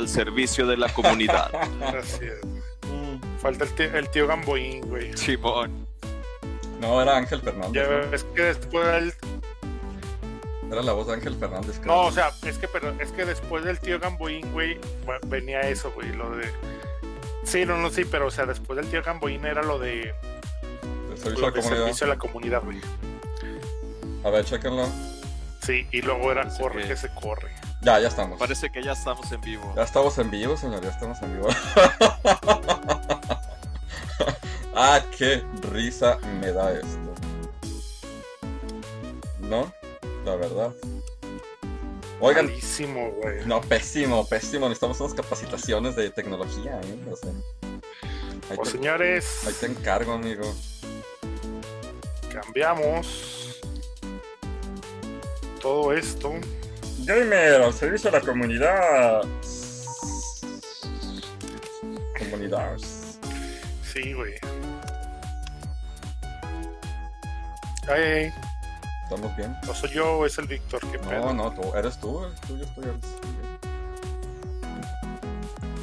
al servicio de la comunidad. Así es. Falta el tío, el tío Gamboín, güey. Simón. No, era Ángel Fernández. Ya ¿no? ves que después del... Era la voz de Ángel Fernández. creo. No, o sea, es que, pero, es que después del tío Gamboín, güey, venía eso, güey, lo de... Sí, no, no, sí, pero, o sea, después del tío Gamboín era lo de... El servicio Lo a la de comunidad. servicio a la comunidad, güey. A ver, chéquenlo. Sí, y luego era Parece corre que- que se corre. Ya, ya estamos. Parece que ya estamos en vivo. Ya estamos en vivo, señor, ya estamos en vivo. ah, qué risa me da esto. ¿No? La verdad. Oigan, Malísimo, güey. no, pésimo, pésimo. Necesitamos unas capacitaciones de tecnología, ¿eh? O sea, ahí, Pues te, señores, ahí te encargo, amigo. cambiamos todo esto. Gamer, al servicio de la comunidad. Comunidad. Sí, güey. Ay, ¿Estamos bien? no soy yo, o es el Víctor, qué No, pedo. no, tú, eres tú, eres tú, yo estoy al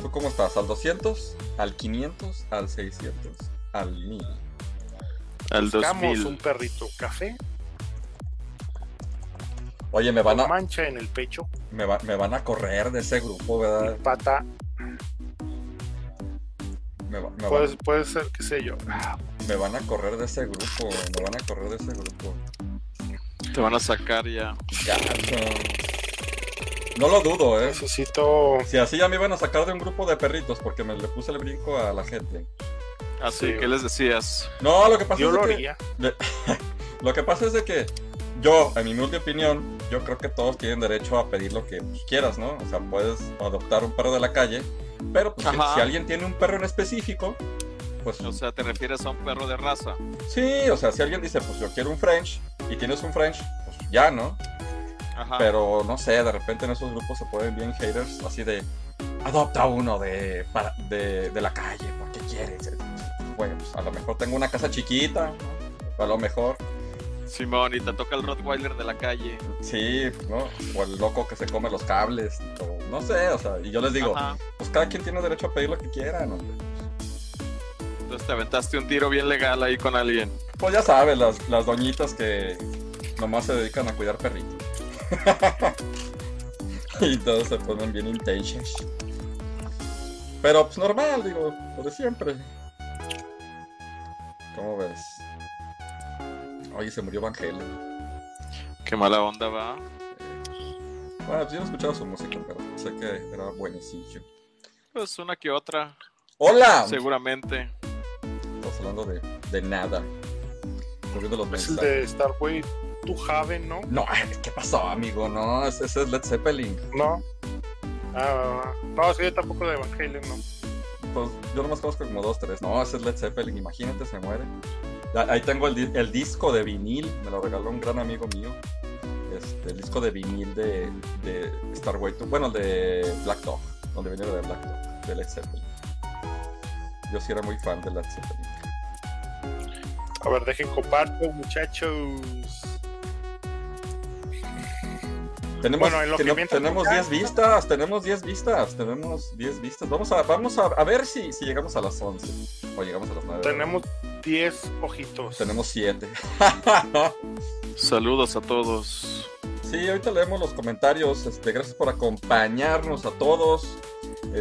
¿Tú cómo estás? ¿Al 200? ¿Al 500? ¿Al 600? ¿Al 1000? Al Buscamos 2000. un perrito café, Oye, me van a, mancha en el pecho, me, va- me van a correr de ese grupo, ¿verdad? pata. Me, va- me van- Puede, puede ser, qué sé yo. me van a correr de ese grupo, me van a correr de ese grupo. Te van a sacar ya. Gacho. No lo dudo, ¿eh? Necesito. Si así ya me iban a sacar de un grupo de perritos porque me le puse el brinco a la gente. Así, Sí, ¿qué les decías? No, lo que pasa Yo es lo que... haría. Lo que pasa es de que yo, en mi humilde opinión, yo creo que todos tienen derecho a pedir lo que pues, quieras, ¿no? O sea, puedes adoptar un perro de la calle, pero pues, si, alguien tiene un perro en específico, pues O sea, ¿te refieres a un perro de raza? sí, o sea, si alguien dice, pues yo quiero un French y tienes un French, pues ya, ¿no? Ajá. Pero no sé, de repente en esos grupos se pueden bien haters así de adopta uno de, para- de, de la calle, ¿por qué quieres? Bueno, pues a lo mejor tengo una casa chiquita, a lo mejor Simón, y te toca el Rottweiler de la calle. Sí, ¿no? O el loco que se come los cables, o no sé, o sea, y yo les digo, Ajá. pues cada quien tiene derecho a pedir lo que quiera, ¿no? Entonces te aventaste un tiro bien legal ahí con alguien. Pues ya sabes, las, las doñitas que nomás se dedican a cuidar perritos. y todos se ponen bien intensos. Pero pues normal, digo, lo de siempre. ¿Cómo ves? Oye, se murió Van Halen. Qué mala onda va. Bueno, pues yo no he escuchado su música, pero sé que era buenecillo. Pues una que otra, ¡Hola! seguramente. Estamos hablando de, de nada. Moviendo los Es el de Starway to Haven, ¿no? No, ¿qué pasó, amigo? No, ese, ese es Led Zeppelin. No. Ah, no, sí, yo tampoco de Evangelion, no. Pues yo nomás conozco como dos, tres. No, ese es Led Zeppelin, imagínate, se muere. Ah, Ahí tengo el, di- el disco de vinil, me lo regaló un gran amigo mío. Este, el disco de vinil de, de Starway to, bueno, de Black Dog, donde venía de Black Dog, de Led Zeppelin. Yo sí era muy fan de Led Zeppelin. A ver, dejen comparto, muchachos. Tenemos, Bueno, en lo que tenemos buscan- 10 vistas, tenemos 10 vistas, tenemos 10 vistas. Vamos a, vamos a, a ver si, si llegamos a las 11 o llegamos a las 9. Tenemos 10 ojitos. tenemos 7. Saludos a todos. sí, ahorita leemos los comentarios. Este, gracias por acompañarnos a todos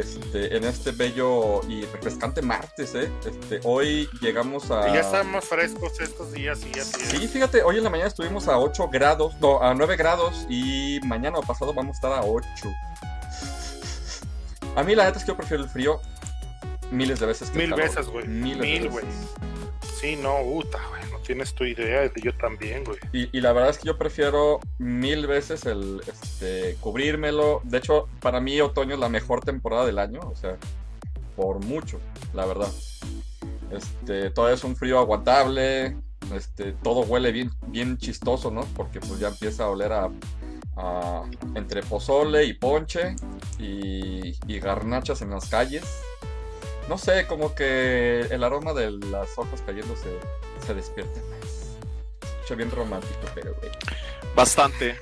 este, en este bello y refrescante martes. ¿eh? Este, hoy llegamos a. Y ya están más frescos estos días y así es. Sí, fíjate, hoy en la mañana estuvimos a 8 grados, no, a 9 grados y mañana o pasado vamos a estar a 8. A mí la neta es que yo prefiero el frío miles de veces que Mil calor. veces, güey. Mil, güey. Sí, no, puta, güey. No tienes tu idea. Yo también, güey. Y, y la verdad es que yo prefiero mil veces el este, cubrírmelo. De hecho, para mí otoño es la mejor temporada del año, o sea, por mucho, la verdad. Este, todo es un frío aguantable, este, todo huele bien, bien chistoso, ¿no? Porque pues ya empieza a oler a, a- entre pozole y ponche y, y garnachas en las calles. No sé, como que el aroma de las hojas cayendo se, se despierta más. Escucha bien romántico, pero güey. Bastante.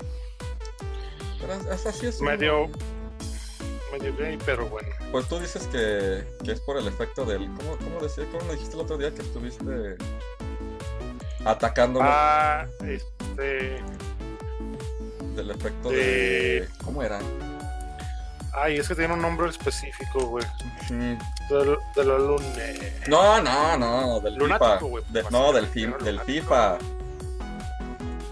Pero es- así es. Medio. medio gay, pero bueno. Pues tú dices que, que es por el efecto del. ¿Cómo, cómo decía? ¿Cómo me dijiste el otro día que estuviste atacándolo? Ah, este. del efecto de- de. ¿Cómo era? Ay, es que tiene un nombre específico, güey. Mm, Del, del alumne. No, no, no, del Lunático, FIFA. De- pues, no, del, fi- del lunático. FIFA.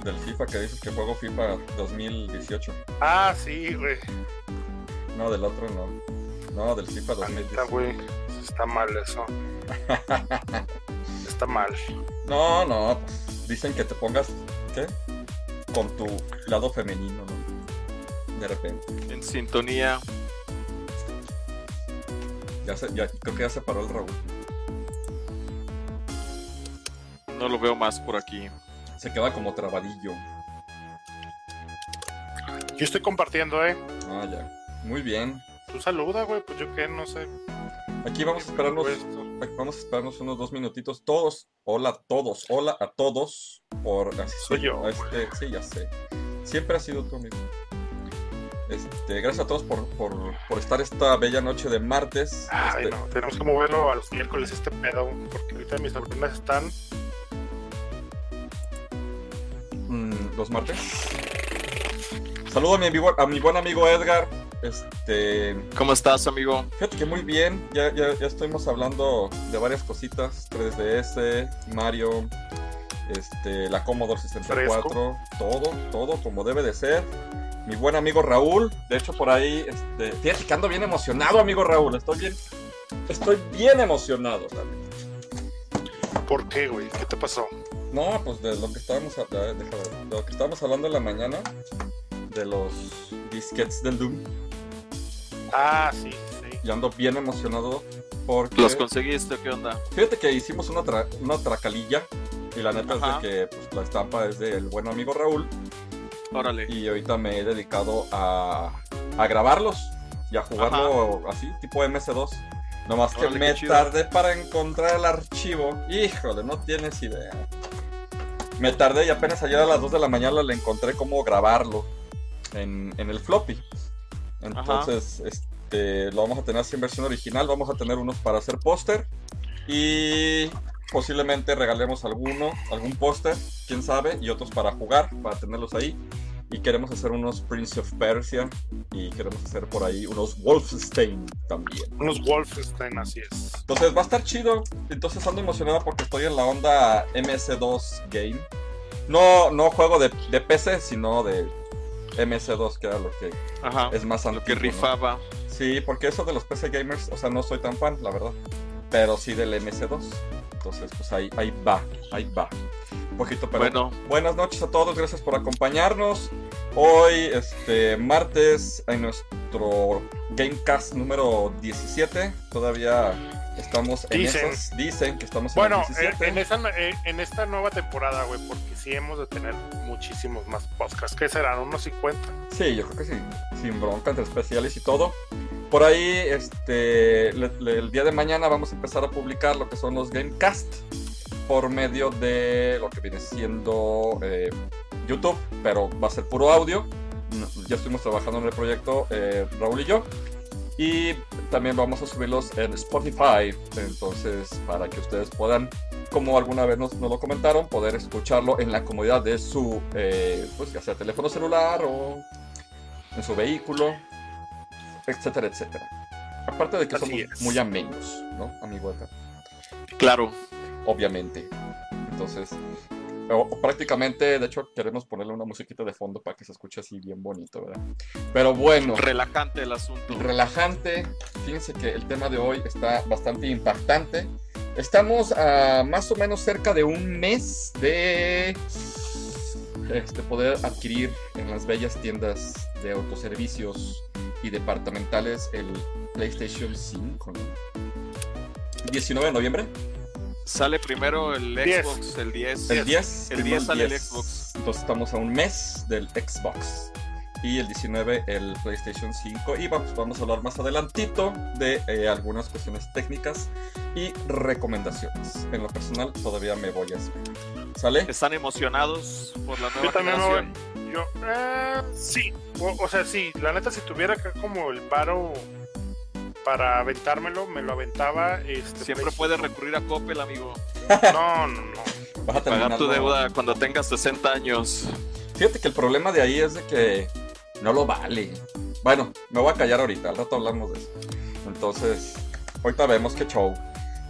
Del FIFA que dices que juego FIFA 2018. Ah, sí, güey. No, del otro no. No, del FIFA La neta, 2018. güey. Está mal eso. Está mal. No, no, pues, dicen que te pongas, ¿qué? Con tu lado femenino, ¿no? De repente. En sintonía. Ya se, ya, creo que ya se paró el Raúl. No lo veo más por aquí. Se queda como trabadillo. Yo estoy compartiendo, eh. Ah, ya. Muy bien. Tú saluda, güey. Pues yo qué, no sé. Aquí vamos a esperarnos, Esto. vamos a esperarnos unos dos minutitos. Todos, hola a todos, hola a todos. Por así Soy yo, a este- sí, ya sé. Siempre ha sido tu amigo. Este, gracias a todos por, por, por estar esta bella noche de martes. Ay, Este, no. Tenemos que moverlo a los miércoles este pedo. Porque ahorita mis sobrinas están. mm, los martes. Saludo a mi, amigo- a mi buen amigo Edgar. Este, ¿Cómo estás, amigo? fíjate que muy bien. Ya, ya, ya estuvimos hablando de varias cositas: 3DS, Mario, este, la Commodore 64, todo, todo como debe de ser. Mi buen amigo Raúl, de hecho por ahí, este, fíjate que ando bien emocionado, amigo Raúl. Estoy bien, estoy bien emocionado también. ¿Por qué, güey? ¿Qué te pasó? No, pues de lo que estábamos, a- de, de- de lo que estábamos hablando en la mañana, de los disquets del Doom. Ah, sí, sí. Y ando bien emocionado porque ¿Los conseguiste? ¿Qué onda? fíjate que hicimos una, tra- una tracalilla y la neta Ajá. es de que pues, la estampa es del buen amigo Raúl Órale. y ahorita me he dedicado a, a grabarlos y a jugarlo así, tipo MS2. Nomás que Órale, me qué chido. tardé para encontrar el archivo. Híjole, no tienes idea. Me tardé y apenas ayer a las 2 de la mañana le encontré cómo grabarlo en, en el floppy. Entonces, este, lo vamos a tener así en versión original. Vamos a tener unos para hacer póster. Y posiblemente regalemos alguno, algún póster, quién sabe, y otros para jugar, para tenerlos ahí. Y queremos hacer unos Prince of Persia. Y queremos hacer por ahí unos Wolfenstein también. Unos Wolfenstein, así es. Entonces va a estar chido. Entonces ando emocionado porque estoy en la onda MS2 Game. No, no juego de, de PC, sino de MS2, que era lo que Ajá. es más Lo que antiguo, ¿no? rifaba. Sí, porque eso de los PC gamers, o sea, no soy tan fan, la verdad. Pero sí del MS2. Entonces, pues ahí, ahí va, ahí va. Un poquito, pero Bueno, buenas noches a todos, gracias por acompañarnos. Hoy, este, martes, en nuestro Gamecast número 17. Todavía estamos en Dicen. esas. Dicen que estamos Bueno, en el en, 17. en esa, en esta nueva temporada, güey, porque sí hemos de tener muchísimos más podcasts. ¿Qué serán? ¿Unos 50? Sí, yo creo que sí. Sin bronca, entre especiales y todo. Por ahí, este, el día de mañana vamos a empezar a publicar lo que son los Gamecast por medio de lo que viene siendo eh, YouTube, pero va a ser puro audio. Ya estuvimos trabajando en el proyecto, eh, Raúl y yo. Y también vamos a subirlos en Spotify. Entonces, para que ustedes puedan, como alguna vez nos, nos lo comentaron, poder escucharlo en la comodidad de su, eh, pues ya sea teléfono celular o en su vehículo, etcétera, etcétera. Aparte de que Así somos es. muy amenos, ¿no, amigo? Edgar? claro. Obviamente. Entonces, o- o prácticamente, de hecho, queremos ponerle una musiquita de fondo para que se escuche así bien bonito, ¿verdad? Pero bueno, Relajante el asunto. relajante. Fíjense que el tema de hoy está bastante impactante. Estamos a más o menos cerca de un mes de este, poder adquirir en las bellas tiendas de autoservicios y departamentales el PlayStation 5. ¿no? 19 de noviembre. Sale primero el 10. Xbox, el 10. El 10. El primero 10 sale el Xbox. Entonces estamos a un mes del Xbox. Y el 19 el PlayStation 5. Y vamos, vamos a hablar más adelantito de eh, algunas cuestiones técnicas y recomendaciones. En lo personal todavía me voy a esperar. ¿Sale? ¿Están emocionados por la nueva Yo también me voy, generación? Yo, eh, sí, o, o sea, sí, la neta, si tuviera acá como el paro para aventármelo, me lo aventaba. Este, Siempre pues, puedes recurrir a Coppel, amigo. No, no, no. Vas a Pagar tu no- deuda cuando tengas 60 años. Fíjate que el problema de ahí es de que no lo vale. Bueno, me voy a callar ahorita, al rato hablamos de eso. Entonces, ahorita vemos qué show.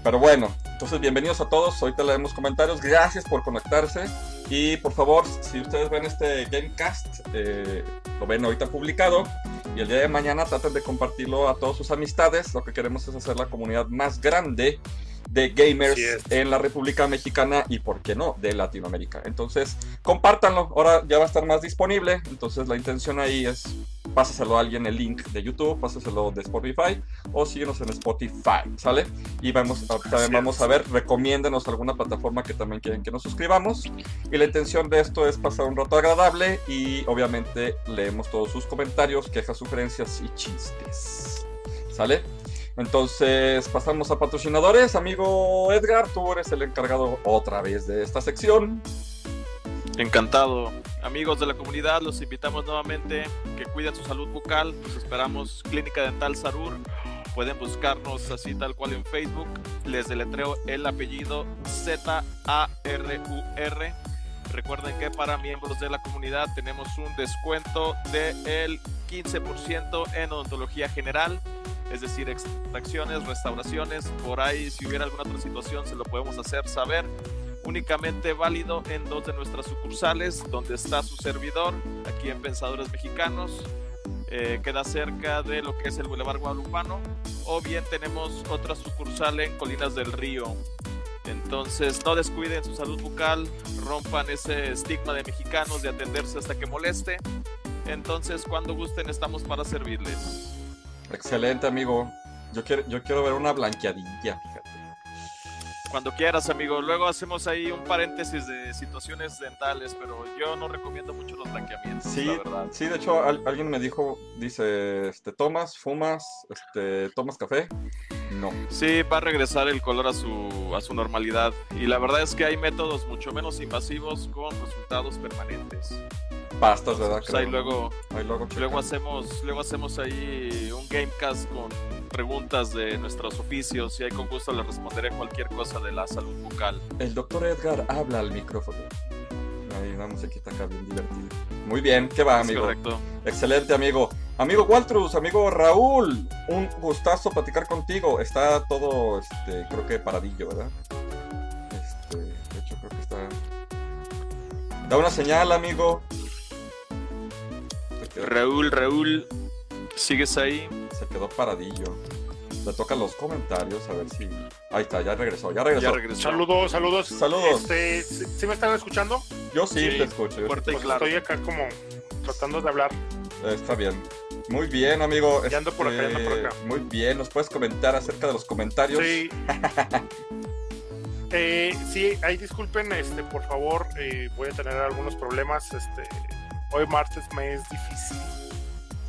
Pero bueno, entonces bienvenidos a todos. Ahorita leemos comentarios. Gracias por conectarse. Y por favor, si ustedes ven este Gamecast, eh, lo ven ahorita publicado. Y el día de mañana traten de compartirlo a todas sus amistades. Lo que queremos es hacer la comunidad más grande de gamers es. en la República Mexicana y, por qué no, de Latinoamérica. Entonces, compártanlo. Ahora ya va a estar más disponible. Entonces, la intención ahí es pásaselo a alguien el link de YouTube, pásaselo de Spotify o síguenos en Spotify, ¿sale? Y vamos, a- también vamos a ver, recomiéndenos alguna plataforma que también quieren que nos suscribamos. Y la intención de esto es pasar un rato agradable y obviamente leemos todos sus comentarios, quejas, sugerencias y chistes. ¿Sale? Entonces pasamos a patrocinadores. Amigo Edgar, tú eres el encargado otra vez de esta sección. Encantado. Amigos de la comunidad, los invitamos nuevamente que cuiden su salud bucal. Los esperamos Clínica Dental Sarur. Pueden buscarnos así tal cual en Facebook. Les deletreo el apellido Z-A-R-U-R. Recuerden que para miembros de la comunidad tenemos un descuento del 15% en odontología general, es decir, extracciones, restauraciones. Por ahí, si hubiera alguna otra situación, se lo podemos hacer saber únicamente válido en dos de nuestras sucursales, donde está su servidor, aquí en Pensadores Mexicanos, eh, queda cerca de lo que es el Boulevard Guadalupano, o bien tenemos otra sucursal en Colinas del Río. Entonces, no descuiden su salud bucal, rompan ese estigma de mexicanos de atenderse hasta que moleste. Entonces, cuando gusten, estamos para servirles. Excelente, amigo. Yo quiero, yo quiero ver una blanqueadilla. Cuando quieras, amigo. Luego hacemos ahí un paréntesis de situaciones dentales, pero yo no recomiendo mucho los blanqueamientos, Sí, la verdad. sí, de hecho al- alguien me dijo, dice, este, tomas, fumas, este, tomas café. No. Sí, va a regresar el color a su, a su normalidad. Y la verdad es que hay métodos mucho menos invasivos con resultados permanentes. Pastas, ¿verdad? Pues ahí luego, Ahí luego, luego, hacemos, luego hacemos ahí un gamecast con preguntas de nuestros oficios y ahí con gusto le responderé cualquier cosa de la salud bucal. El doctor Edgar habla al micrófono. Ahí una musiquita acá bien divertida. Muy bien, ¿qué va, amigo? correcto. Excelente, amigo. Amigo Waltrus, amigo Raúl, un gustazo platicar contigo. Está todo, este, creo que paradillo, ¿verdad? Este, de hecho, creo que está. Da una señal, amigo. Raúl, Raúl, ¿sigues ahí? se quedó paradillo. Le tocan los comentarios, a ver si. Ahí está, ya regresó, ya regresó. Ya regresó. Saludos, saludos. Saludos. Este, ¿sí, me están escuchando? Yo sí, Sí, te escucho. yo fuerte y Pues claro. estoy acá como tratando de hablar. Está bien. Muy bien, amigo. Ya ando por acá, ya ando por Este, acá. Muy bien, ¿nos puedes comentar acerca de los comentarios? Sí. Eh, sí, ahí disculpen, este, por favor, eh, voy a tener algunos problemas. Este, hoy martes me es difícil.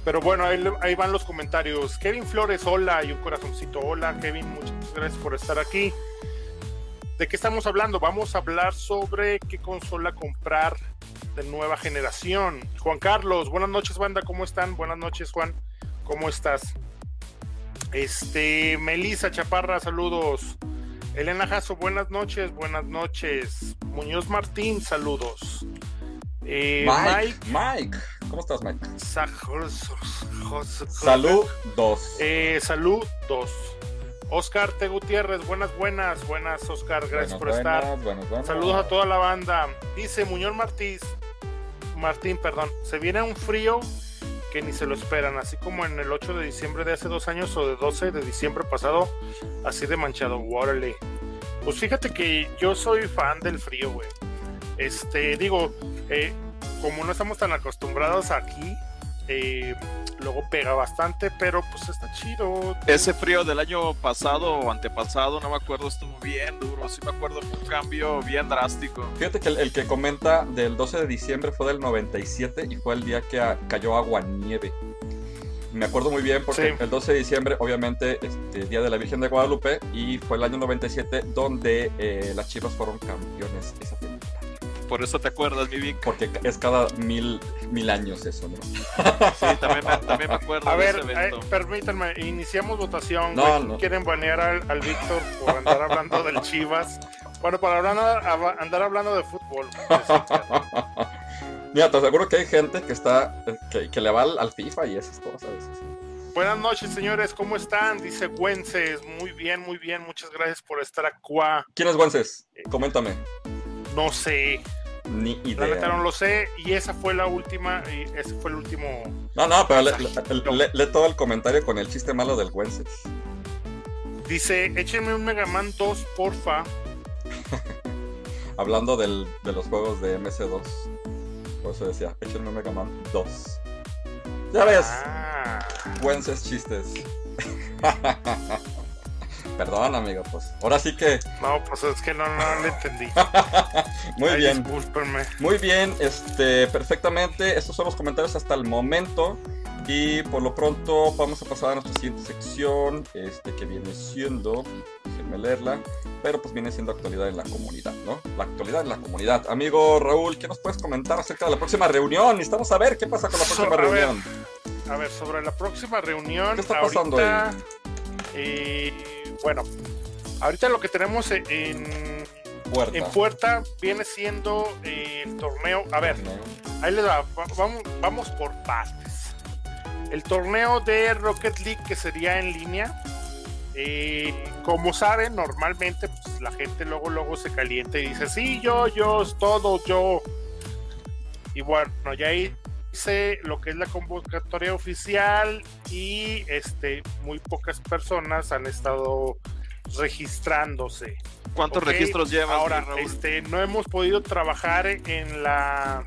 Pero bueno, ahí, van los comentarios. Kevin Flores, hola, y un corazoncito, hola, Kevin, muchas gracias por estar aquí. ¿De qué estamos hablando? Vamos a hablar sobre qué consola comprar de nueva generación. Juan Carlos, buenas noches, banda, ¿cómo están? Buenas noches, Juan, ¿cómo estás? Este, Melissa Chaparra, saludos. Elena Jasso, buenas noches, buenas noches. Muñoz Martín, saludos. Eh, Mike, Mike, Mike, ¿cómo estás, Mike? Salud 2. Eh, salud 2. Oscar T. Gutiérrez, buenas, buenas, buenas, Oscar, gracias por estar. Buenas. Saludos a toda la banda. Dice Muñoz Martí, Martín, perdón, se viene un frío que ni se lo esperan, así como en el 8 de diciembre de hace dos años o de 12 de diciembre pasado, así de manchado, órale. Pues fíjate que yo soy fan del frío, güey. Este, digo, eh, como no estamos tan acostumbrados aquí, eh, luego pega bastante, pero pues está chido. Ese frío del año pasado o antepasado, no me acuerdo, estuvo bien duro. Sí me acuerdo fue un cambio bien drástico. Fíjate que el, el que comenta del 12 de diciembre fue del 97 y fue el día que a- cayó agua nieve. Me acuerdo muy bien porque Sí. el 12 de diciembre, obviamente, este día de la Virgen de Guadalupe, y fue el año 97 donde eh, las Chivas fueron campeones esa temporada. Por eso te acuerdas, mi Vic. Porque es cada mil, mil años eso, ¿no? Sí, también me, también me acuerdo A de ver, ese eh, permítanme, iniciamos votación. No, no. Quieren banear al, al Víctor por andar hablando del Chivas. Bueno, para hablar- andar hablando de fútbol. Mira, te aseguro que hay gente que está, que, que le va al, al FIFA y esas cosas. Buenas noches, señores, ¿cómo están? Dice Güences. Muy bien, muy bien. Muchas gracias por estar acá. ¿Quién es Guances? Coméntame. No sé, Ni la neta no idea. lo sé. Y esa fue la última, y ese fue el último. No, no, pero lee le, le- lee todo el comentario con el chiste malo del Guances. Dice, échenme un Mega Man 2, porfa. Hablando del, de los juegos de MS2. Por eso decía, échenme Mega Man 2. Ya ves, Ah, Guances chistes. Perdón, amigo, pues. Ahora sí que, no, pues es que no, no le entendí. muy Ay, bien. Discúlpenme. Muy bien, este, perfectamente. Estos son los comentarios hasta el momento. Y por lo pronto vamos a pasar a nuestra siguiente sección, este, que viene siendo, déjenme leerla, pero pues viene siendo actualidad en la comunidad, ¿no? La actualidad en la comunidad. Amigo Raúl, ¿qué nos puedes comentar acerca de la próxima reunión? Necesitamos saber qué pasa con la próxima A ver, reunión. A ver, sobre la próxima reunión. ¿Qué está pasando ahorita, ahí? eh, bueno, ahorita lo que tenemos en, Puerta. en puerta viene siendo eh, el torneo. A ver, ahí les va. va- Vamos, vamos por partes. El torneo de Rocket League que sería en línea. eh, como saben, normalmente pues, la gente luego luego se calienta y dice, sí, yo, yo, es todo, yo. Y bueno, ya hice lo que es la convocatoria oficial y este muy pocas personas han estado registrándose. ¿Cuántos registros llevas, Ahora, Raúl? este, no hemos podido trabajar en la.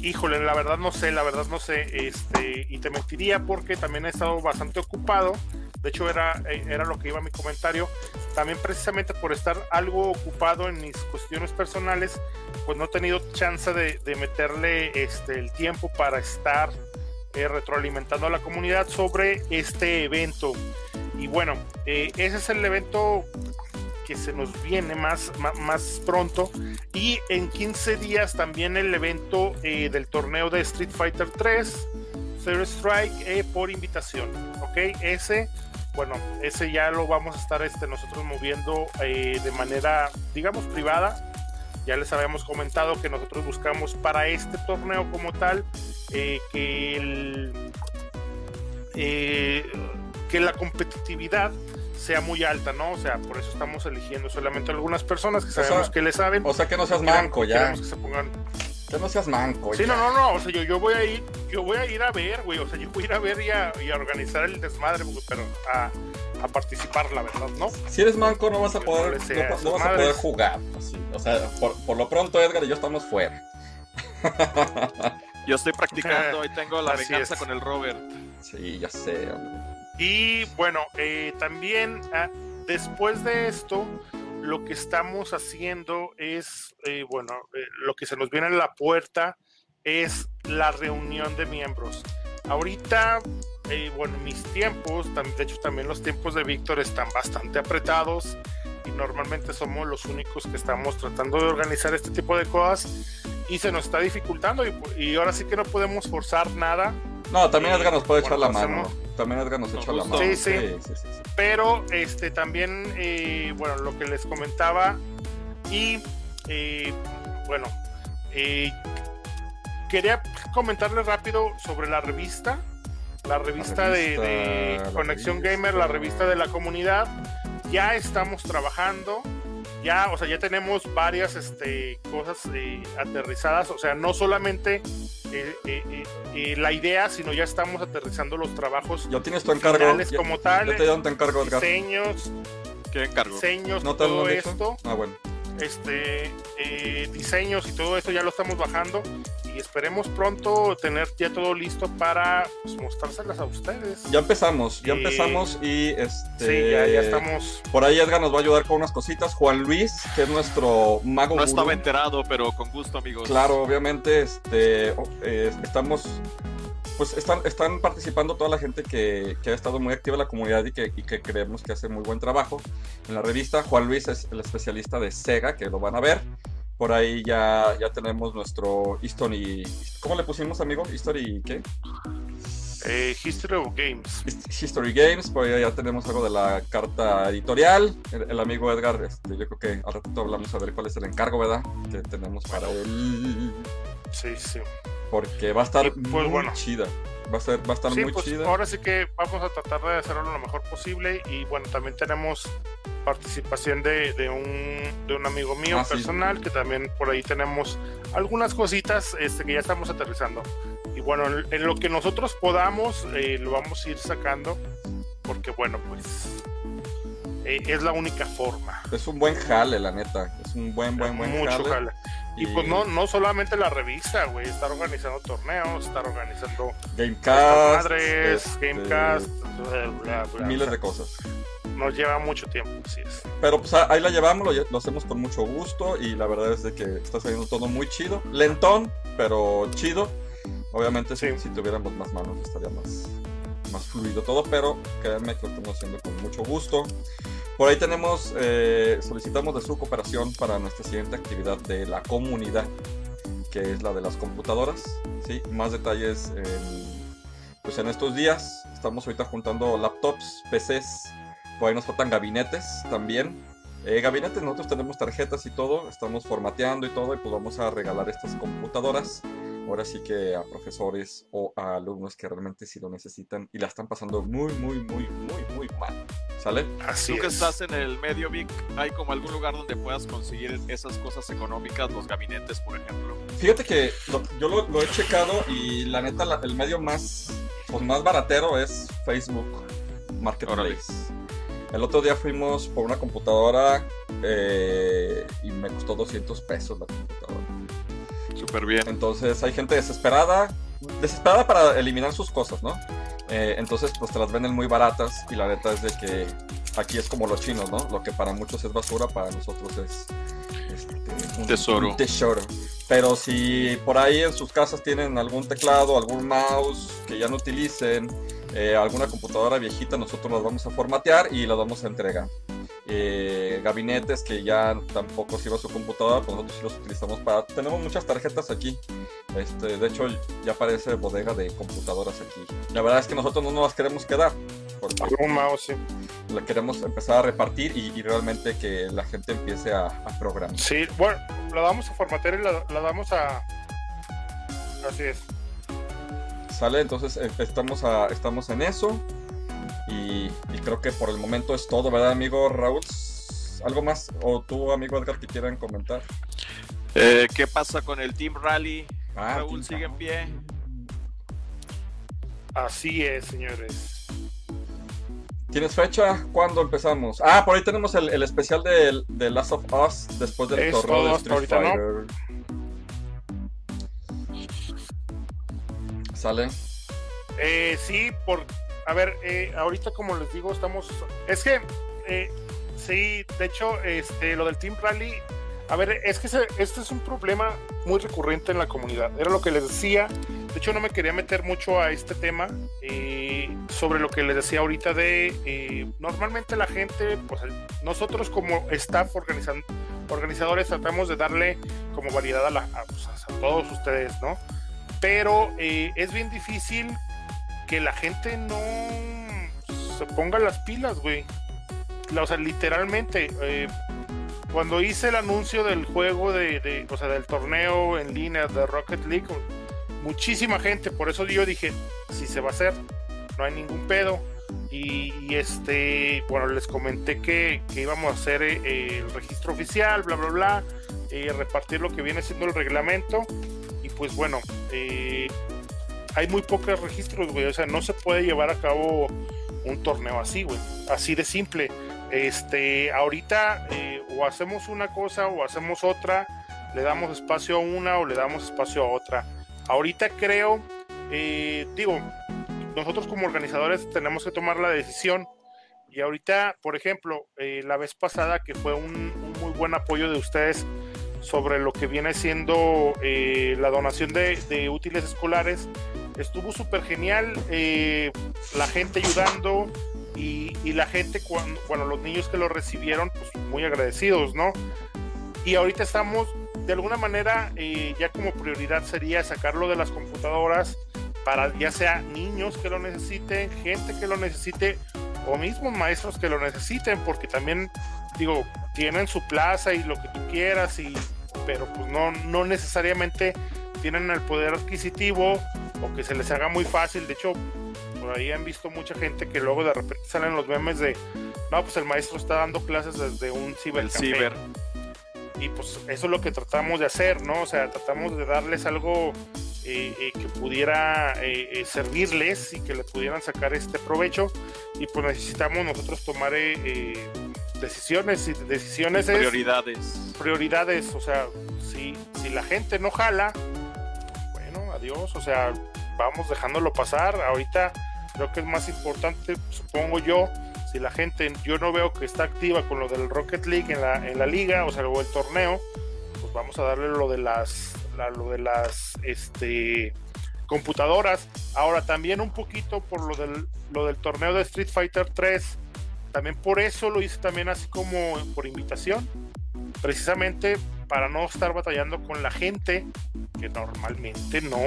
Híjole, la verdad no sé, la verdad no sé, este, y te mentiría porque también he estado bastante ocupado. De hecho, era, eh, era lo que iba mi comentario. También precisamente por estar algo ocupado en mis cuestiones personales, pues no he tenido chance de, de meterle este, el tiempo para estar eh, retroalimentando a la comunidad sobre este evento. Y bueno, eh, ese es el evento que se nos viene más, más, más pronto. Y en 15 días también el evento eh, del torneo de Street Fighter 3, Third Strike, eh, por invitación. Ok, ese, bueno, ese ya lo vamos a estar este, nosotros moviendo eh, de manera, digamos, privada. Ya les habíamos comentado que nosotros buscamos para este torneo como tal eh, que el, eh, que la competitividad sea muy alta, ¿no? O sea, por eso estamos eligiendo solamente algunas personas que sea, sabemos que le saben. O sea, que no seas manco ya. que se pongan. Que no seas manco Sí, ya. no, no, no. O sea, yo, yo voy a ir, yo voy a ir a ver, güey. O sea, yo voy a ir a ver y a, y a organizar el desmadre, güey, pero a, a participar, la verdad, ¿no? Si eres manco no vas a poder, no sea vas a poder jugar. así. O sea, por, por lo pronto Edgar y yo estamos fuera. Yo estoy practicando y tengo la Así venganza es. con el Robert. Sí, ya sé. hombre. Y bueno, eh, también ah, después de esto, lo que estamos haciendo es, eh, bueno, eh, lo que se nos viene a la puerta es la reunión de miembros. Ahorita, eh, bueno, mis tiempos, de hecho también los tiempos de Víctor están bastante apretados y normalmente somos los únicos que estamos tratando de organizar este tipo de cosas y se nos está dificultando y, y ahora sí que no podemos forzar nada No, también Sí, Edgar nos puede echar la pues mano. También Edgar nos echa la mano. Sí, sí. sí, sí, sí. pero este también eh, bueno lo que les comentaba y eh, bueno eh, quería comentarles rápido sobre la revista la revista, de- revista, de, la Conexión revista. Gamer la revista de la comunidad ya estamos trabajando ya o sea ya tenemos varias este, cosas eh, aterrizadas o sea no solamente eh, eh, la idea sino ya estamos aterrizando los trabajos Ya tienes tu encargo. Ya, como tal ya te dieron tu encargo, Edgar. diseños ¿Qué encargo? diseños, ¿No te lo todo esto, Ah, bueno. Este, eh, diseños y todo esto ya lo estamos bajando y esperemos pronto tener ya todo listo para pues, mostrárselas a ustedes. Ya empezamos, ya Eh, empezamos y este. Sí, ya, ya estamos. Por ahí Edgar nos va a ayudar con unas cositas. Juan Luis, que es nuestro mago. No gurú. estaba enterado, pero con gusto, amigos. Claro, obviamente, este, eh, estamos, pues están, están participando toda la gente que, que ha estado muy activa en la comunidad y que, y que creemos que hace muy buen trabajo en la revista. Juan Luis es el especialista de Sega, que lo van a ver. Por ahí ya, ya tenemos nuestro History. ¿Cómo le pusimos, amigo? ¿History qué? Eh, History of Games. History Games, por ahí ya tenemos algo de la carta editorial. El, amigo Edgar, este, yo creo que al ratito hablamos a ver cuál es el encargo, ¿verdad? Que tenemos para él. Sí, sí. Porque va a estar pues, muy chida. Va a, ser, va a estar muy pues, chida. Ahora sí que vamos a tratar de hacerlo lo mejor posible. Y bueno, también tenemos participación de, de, un, de un amigo mío ah, personal, que también por ahí tenemos algunas cositas este, que ya estamos aterrizando. Y bueno, en, lo que nosotros podamos, eh, lo vamos a ir sacando, porque bueno, pues eh, es la única forma. Es un buen jale, la neta. Es un buen, buen, buen Mucho jale. Y, pues no, no solamente la revista, güey, estar organizando torneos, estar organizando Gamecast, madres, este, Gamecast, miles de cosas nos lleva mucho tiempo, así es. Pero pues ahí la llevamos, lo, hacemos con mucho gusto y la verdad es de que está saliendo todo muy chido. Lentón, pero chido. Obviamente si, tuviéramos más manos estaría más, más fluido todo, pero créanme que lo estamos haciendo con mucho gusto. Por ahí tenemos, eh, solicitamos de su cooperación para nuestra siguiente actividad de la comunidad, que es la de las computadoras. ¿sí? Más detalles en, pues en estos días. Estamos ahorita juntando laptops, PCs, por ahí nos faltan gabinetes también. Eh, gabinetes, nosotros tenemos tarjetas y todo, estamos formateando y todo, y pues vamos a regalar estas computadoras. Ahora sí que a profesores o a alumnos que realmente sí lo necesitan y la están pasando muy, muy, muy, muy, muy mal. ¿Sale? Así Tú que estás en el medio, Vic, ¿hay como algún lugar donde puedas conseguir esas cosas económicas, los gabinetes, por ejemplo? Fíjate que yo lo, he checado y la neta, el medio más, pues, más baratero es Facebook Marketplace. El otro día fuimos por una computadora eh, y me costó 200 pesos la computadora. Súper bien. Entonces hay gente desesperada, desesperada para eliminar sus cosas, ¿no? Eh, entonces pues te las venden muy baratas y la neta es de que aquí es como los chinos, ¿no? Lo que para muchos es basura, para nosotros es este, un tesoro. tesoro. Pero si por ahí en sus casas tienen algún teclado, algún mouse que ya no utilicen, eh, alguna computadora viejita, nosotros las vamos a formatear y las vamos a entregar. Eh, gabinetes que ya tampoco sirva su computadora, pues nosotros sí los utilizamos para... Tenemos muchas tarjetas aquí. Este, de hecho, ya parece bodega de computadoras aquí. La verdad es que nosotros no nos las queremos quedar. Porque un mouse, sí. La queremos empezar a repartir y, realmente que la gente empiece a, programar. Sí, bueno, la vamos a formatear y la, la vamos a... Así es. ¿Sale? Entonces eh, estamos, a, estamos en eso. Y, creo que por el momento es todo, ¿verdad, amigo Raúl? ¿Algo más? ¿O tú, amigo Edgar, que quieran comentar? Eh, ¿Qué pasa con el Team Rally? Ah, Raúl sigue en pie. Así es, señores. ¿Tienes fecha? ¿Cuándo empezamos? Ah, por ahí tenemos el, especial de, de, Last of Us después del torneo de Street Fighter. ¿Sale? Eh, sí, por. A ver, eh, ahorita como les digo, estamos. Es que. Eh, sí, de hecho, este, lo del Team Rally. A ver, es que este es un problema muy recurrente en la comunidad. Era lo que les decía. De hecho, no me quería meter mucho a este tema. sobre lo que les decía ahorita de. normalmente la gente, pues nosotros como staff organizadores, tratamos de darle como variedad a, la, pues, a todos ustedes, ¿no? Pero eh, es bien difícil que la gente no se ponga las pilas, güey. O sea, literalmente, eh, cuando hice el anuncio del juego de, o sea, del torneo en línea de Rocket League, muchísima gente, por eso yo dije, si se va a hacer, no hay ningún pedo. Y, este, bueno, les comenté que, íbamos a hacer eh, el registro oficial, bla, bla, bla, repartir lo que viene siendo el reglamento pues bueno, eh, hay muy pocos registros, güey. O sea, no se puede llevar a cabo un torneo así, güey. Así de simple. Este, ahorita eh, o hacemos una cosa o hacemos otra, le damos espacio a una o le damos espacio a otra. Ahorita creo, eh, digo, nosotros como organizadores tenemos que tomar la decisión. Y ahorita, por ejemplo, la vez pasada que fue un muy buen apoyo de ustedes sobre lo que viene siendo eh, la donación de, útiles escolares. Estuvo súper genial, eh, la gente ayudando y, la gente, cuando, bueno, los niños que lo recibieron, pues muy agradecidos, ¿no? Y ahorita estamos de alguna manera eh, ya como prioridad sería sacarlo de las computadoras para ya sea niños que lo necesiten, gente que lo necesite o mismos maestros que lo necesiten, porque también digo, tienen su plaza y lo que tú quieras y pero pues no no necesariamente tienen el poder adquisitivo o que se les haga muy fácil. De hecho, por ahí han visto mucha gente que luego de repente salen los memes de, no, pues el maestro está dando clases desde un ciber. ciber. Y pues eso es lo que tratamos de hacer, ¿no? O sea, tratamos de darles algo eh, eh, que pudiera eh, servirles y que le pudieran sacar este provecho. Y pues necesitamos nosotros tomar decisiones y decisiones prioridades. prioridades, o sea, si, si la gente no jala, bueno, adiós, o sea, vamos dejándolo pasar. Ahorita creo que es más importante, supongo yo, si la gente, yo no veo que está activa con lo del Rocket League en la, en la liga, o sea, o el torneo, pues vamos a darle lo de las, lo de las, este, computadoras. Ahora también un poquito por lo del, lo del torneo de Street Fighter 3. También por eso lo hice también así como por invitación. Precisamente para no estar batallando con la gente que normalmente no,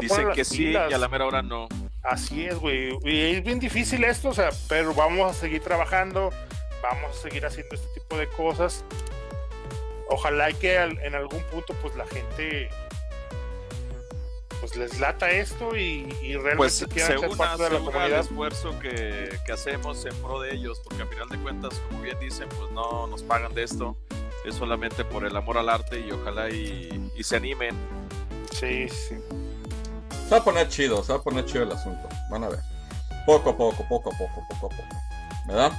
Dicen que sí y a la mera hora no. Así es, güey. Y es bien difícil esto, o sea, pero vamos a seguir trabajando, vamos a seguir haciendo este tipo de cosas. Ojalá que en algún punto, pues la gente pues les lata esto y, realmente pues, quieran ser parte de la comunidad. el esfuerzo que, que, hacemos en pro de ellos, porque al final de cuentas, como bien dicen, pues no nos pagan de esto, es solamente por el amor al arte y ojalá y, y se animen. Sí, sí. Se va a poner chido, se va a poner chido el asunto. Van a ver. Poco a poco, poco a poco, poco a poco. ¿Verdad?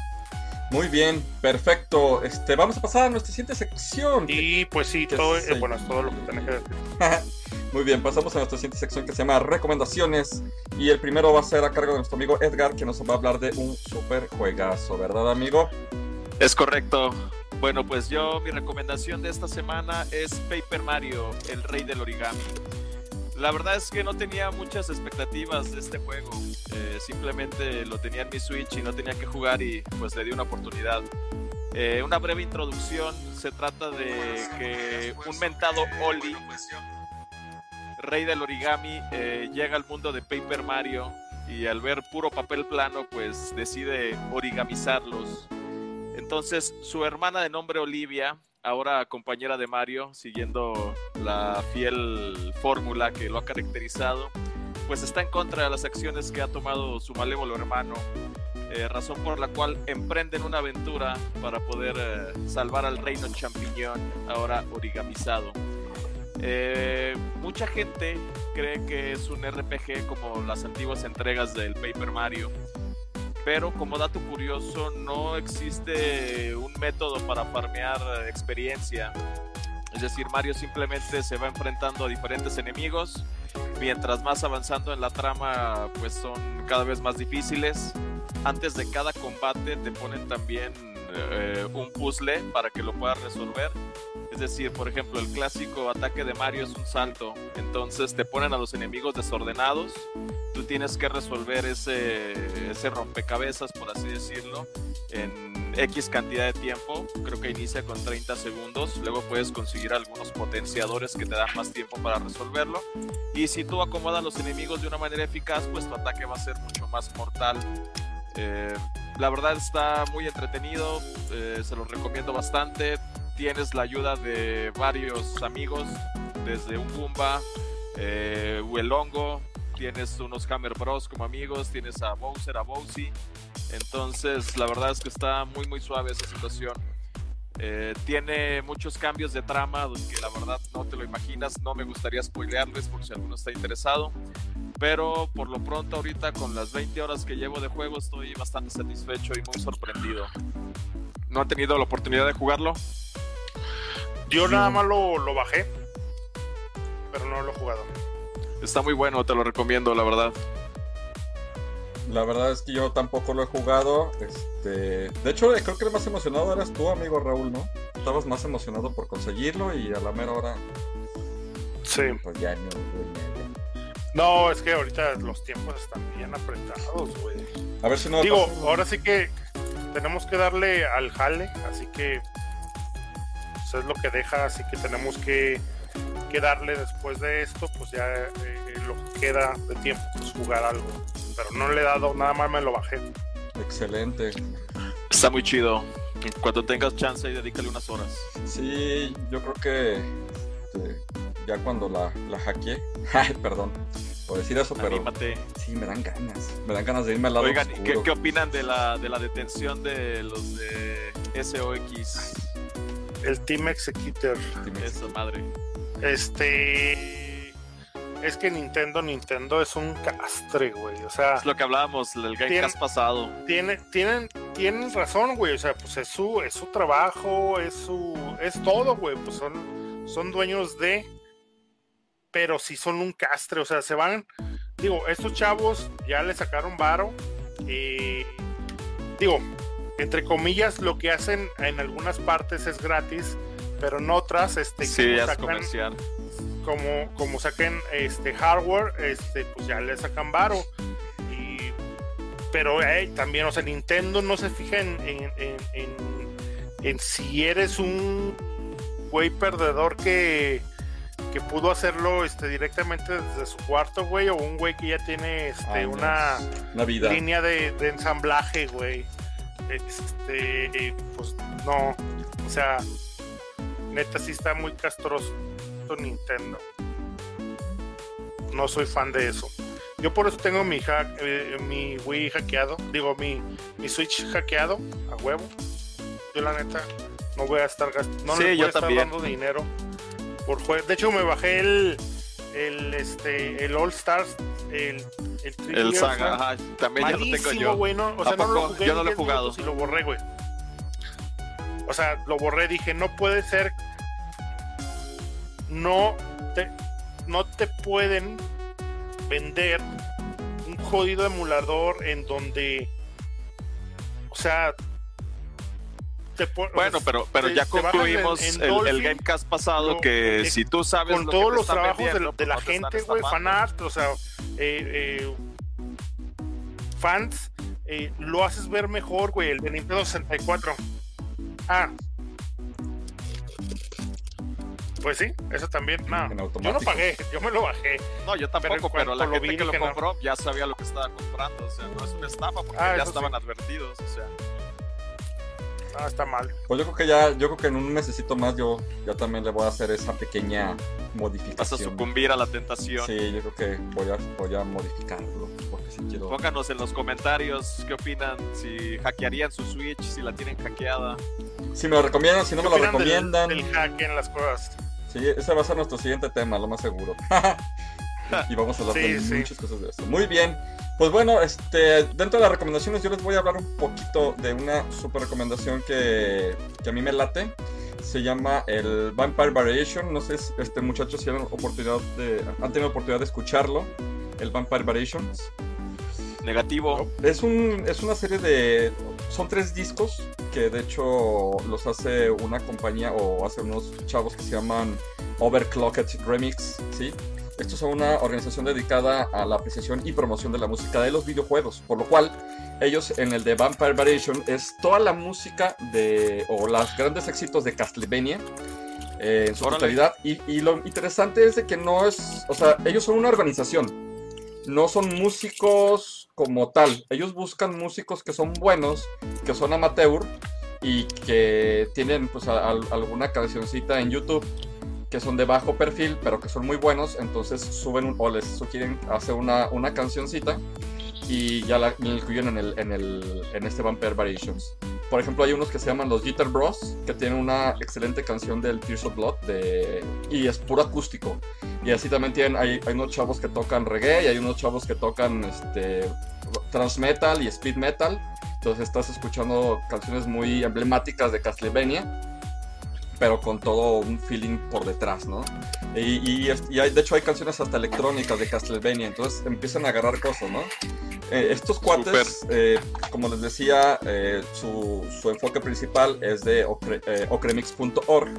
Muy bien, perfecto. Este, vamos a pasar a nuestra siguiente sección. Y pues sí, todo, eh, bueno, es todo lo que tenés que decir. Muy bien, pasamos a nuestra siguiente sección que se llama Recomendaciones. Y el primero va a ser a cargo de nuestro amigo Edgar, que nos va a hablar de un super juegazo, ¿verdad, amigo? Es correcto. Bueno, pues yo, mi recomendación de esta semana es Paper Mario, el rey del origami. La verdad es que no tenía muchas expectativas de este juego. Eh, simplemente lo tenía en mi Switch y no tenía que jugar y pues le di una oportunidad. Eh, una breve introducción. Se trata de que un mentado Oli, rey del origami, eh, llega al mundo de Paper Mario y al ver puro papel plano pues decide origamizarlos. Entonces su hermana de nombre Olivia ahora compañera de Mario, siguiendo la fiel fórmula que lo ha caracterizado, pues está en contra de las acciones que ha tomado su malévolo hermano, eh, razón por la cual emprenden una aventura para poder eh, salvar al reino champiñón, ahora origamizado. Eh, mucha gente cree que es un RPG como las antiguas entregas del Paper Mario, pero como dato curioso no existe un método para farmear experiencia. Es decir, Mario simplemente se va enfrentando a diferentes enemigos, mientras más avanzando en la trama pues son cada vez más difíciles. Antes de cada combate te ponen también eh, un puzzle para que lo puedas resolver. Es decir, por ejemplo, el clásico ataque de Mario es un salto, entonces te ponen a los enemigos desordenados tú tienes que resolver ese, ese rompecabezas, por así decirlo, en X cantidad de tiempo. Creo que inicia con 30 segundos. Luego puedes conseguir algunos potenciadores que te dan más tiempo para resolverlo. Y si tú acomodas los enemigos de una manera eficaz, pues tu ataque va a ser mucho más mortal. Eh, la verdad está muy entretenido, eh, se lo recomiendo bastante. Tienes la ayuda de varios amigos, desde un Goomba, eh, Uelongo, tienes unos Hammer Bros como amigos, tienes a Bowser, a Bowsy. Entonces, la verdad es que está muy, muy suave esa situación. Eh, tiene muchos cambios de trama que la verdad no te lo imaginas. No me gustaría spoilearles por si alguno está interesado. Pero por lo pronto, ahorita con las 20 horas que llevo de juego, estoy bastante satisfecho y muy sorprendido. ¿No han tenido la oportunidad de jugarlo? Yo nada más lo, lo bajé, pero no lo he jugado. Está muy bueno, te lo recomiendo, la verdad. La verdad es que yo tampoco lo he jugado. Este, de hecho, creo que el más emocionado eras tú, amigo Raúl, ¿no? Estabas más emocionado por conseguirlo y a la mera hora. Sí. Pues ya no, No, es que ahorita los tiempos están bien apretados, güey. A ver si no. Digo, ahora sí que tenemos que darle al jale, así que pues es lo que deja, así que tenemos que, que darle después de esto, pues ya eh, lo que queda de tiempo, pues jugar algo. Pero no le he dado, nada más me lo bajé. Excelente. Está muy chido. Cuando tengas chance, dedícale unas horas. Sí, yo creo que este, ya cuando la, la hackeé, ay, perdón por decir eso, pero Anímate. sí me dan ganas, me dan ganas de irme al lado Oigan, ¿y ¿qué, qué opinan de la, de la detención de los de SOX? El Team Executor. Dime. Esa madre. Este. Es que Nintendo, Nintendo es un castre, güey. O sea, Es lo que hablábamos Tiene- Gamecast pasado. tiene, tienen, tienen razón, güey. O sea, pues es su, es su trabajo, es su. Es todo, güey. Pues son, son dueños de. Pero sí son un castre. O sea, se van. Digo, estos chavos ya le sacaron varo. eh, digo, entre comillas, lo que hacen en algunas partes es gratis. Pero en otras, este, Sí, ya es sacan- comercial. Como, como saquen este hardware, este, pues ya le sacan varo. Y, pero eh, también, o sea, Nintendo no se fija en, en, en- en- en si eres un güey perdedor que, que pudo hacerlo este, directamente desde su cuarto, güey, o un güey que ya tiene este, una Una vida. línea de, de ensamblaje, güey. Este, pues no, o sea, neta sí está muy castroso Nintendo. No soy fan de eso. Yo por eso tengo mi hack, eh, mi Wii hackeado, digo mi, mi Switch hackeado a huevo. Yo la neta no voy a estar gastando, no Sí, le voy yo a estar dando dinero por juego. De hecho me bajé el el este el All Stars el el, 3D El All Saga, ajá, también ya lo tengo yo. güey, no, o ¿A sea, no lo jugué Yo no lo he 10 jugado. minutos Y lo borré, güey. O sea, lo borré, dije, no puede ser. No te, no te pueden vender un jodido emulador en donde. O sea. Te Bueno, pero, pero ya concluimos en- en el, Gamecast pasado que eh, si tú sabes con lo todos los trabajos de, vendiendo, de pues la no están gente, güey, fanart, o sea, eh, eh, fans, eh, lo haces ver mejor, güey, el de Nintendo 64. Ah. Pues sí, eso también. No, yo no pagué, yo me lo bajé. No, yo tampoco, pero, la lo gente vi, que lo compró ya sabía lo que estaba comprando. O sea, no es una estafa porque Ah, ya estaban sí. advertidos. O sea, Ah, está mal. Pues yo creo que ya, yo creo que en un mesecito más yo ya también le voy a hacer esa pequeña vas a modificación. sucumbir a la tentación. Sí, yo creo que voy a, voy a modificarlo, porque si quiero... Pónganos en los comentarios qué opinan, si hackearían su Switch, si la tienen hackeada. Si me lo recomiendan, si no me ¿Qué lo del- recomiendan. Del, hack en las cosas. Sí, ese va a ser nuestro siguiente tema, lo más seguro. y vamos a hablar Sí, de sí. muchas cosas de eso. Muy bien. Pues bueno, este, dentro de las recomendaciones yo les voy a hablar un poquito de una super recomendación que, que a mí me late. Se llama el Vampire Variation. No sé si este muchachos si han, oportunidad de, han tenido oportunidad de escucharlo. El Vampire Variations. Negativo. Es, un, es una serie de... Son tres discos que de hecho los hace una compañía o hace unos chavos que se llaman Overclocked Remix, ¿sí? Estos son una organización dedicada a la apreciación y promoción de la música de los videojuegos, por lo cual ellos en el de Vampire Variation es toda la música de o los grandes éxitos de Castlevania eh, en su Órale. totalidad y, y lo interesante es de que no es, o sea, ellos son una organización, no son músicos como tal. Ellos buscan músicos que son buenos, que son amateur y que tienen pues a- a- alguna cancioncita en YouTube que son de bajo perfil, pero que son muy buenos. Entonces suben un- o les sugieren hacer una, una cancioncita y ya la incluyen en, el, en, el, en este Vampire Variations. Por ejemplo, hay unos que se llaman los Guitar Bros, que tienen una excelente canción del Tears of Blood de... y es puro acústico. Y así también tienen, hay, hay unos chavos que tocan reggae y hay unos chavos que tocan este, trans metal y speed metal. Entonces estás escuchando canciones muy emblemáticas de Castlevania, pero con todo un feeling por detrás, ¿no? Y, y, y hay, de hecho hay canciones hasta electrónicas de Castlevania, entonces empiezan a agarrar cosas, ¿no? Eh, estos cuates, eh, como les decía, eh, su, su enfoque principal es de ocre- eh, ocremix.org,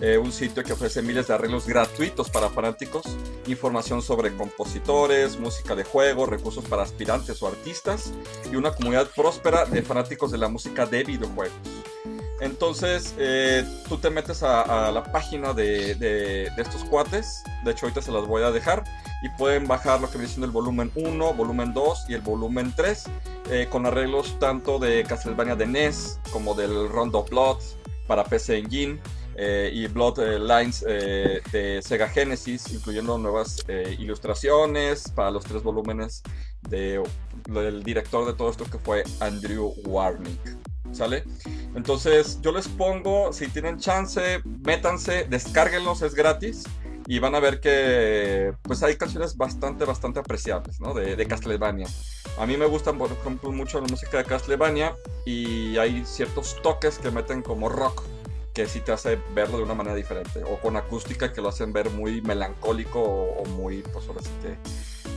eh, un sitio que ofrece miles de arreglos gratuitos para fanáticos, información sobre compositores, música de juego, recursos para aspirantes o artistas y una comunidad próspera de fanáticos de la música de videojuegos. Entonces, eh, tú te metes a, la página de, estos cuates. De hecho, ahorita se las voy a dejar. Y pueden bajar lo que viene siendo el volumen 1, volumen 2 y el volumen 3. Eh, con arreglos tanto de Castlevania de NES como del Rondo Blood para PC Engine. Eh, y Bloodlines de Sega Genesis, incluyendo nuevas ilustraciones para los tres volúmenes de, del director de todo esto que fue Andrew Warnick. ¿Sale? Entonces yo les pongo, si tienen chance, métanse, descárguenlos, es gratis. Y van a ver que pues hay canciones bastante, bastante apreciables, ¿no? De, de Castlevania. A mí me gustan, por ejemplo, mucho la música de Castlevania y hay ciertos toques que meten como rock que sí te hace verlo de una manera diferente. O con acústica que lo hacen ver muy melancólico o, muy, pues ahora sí que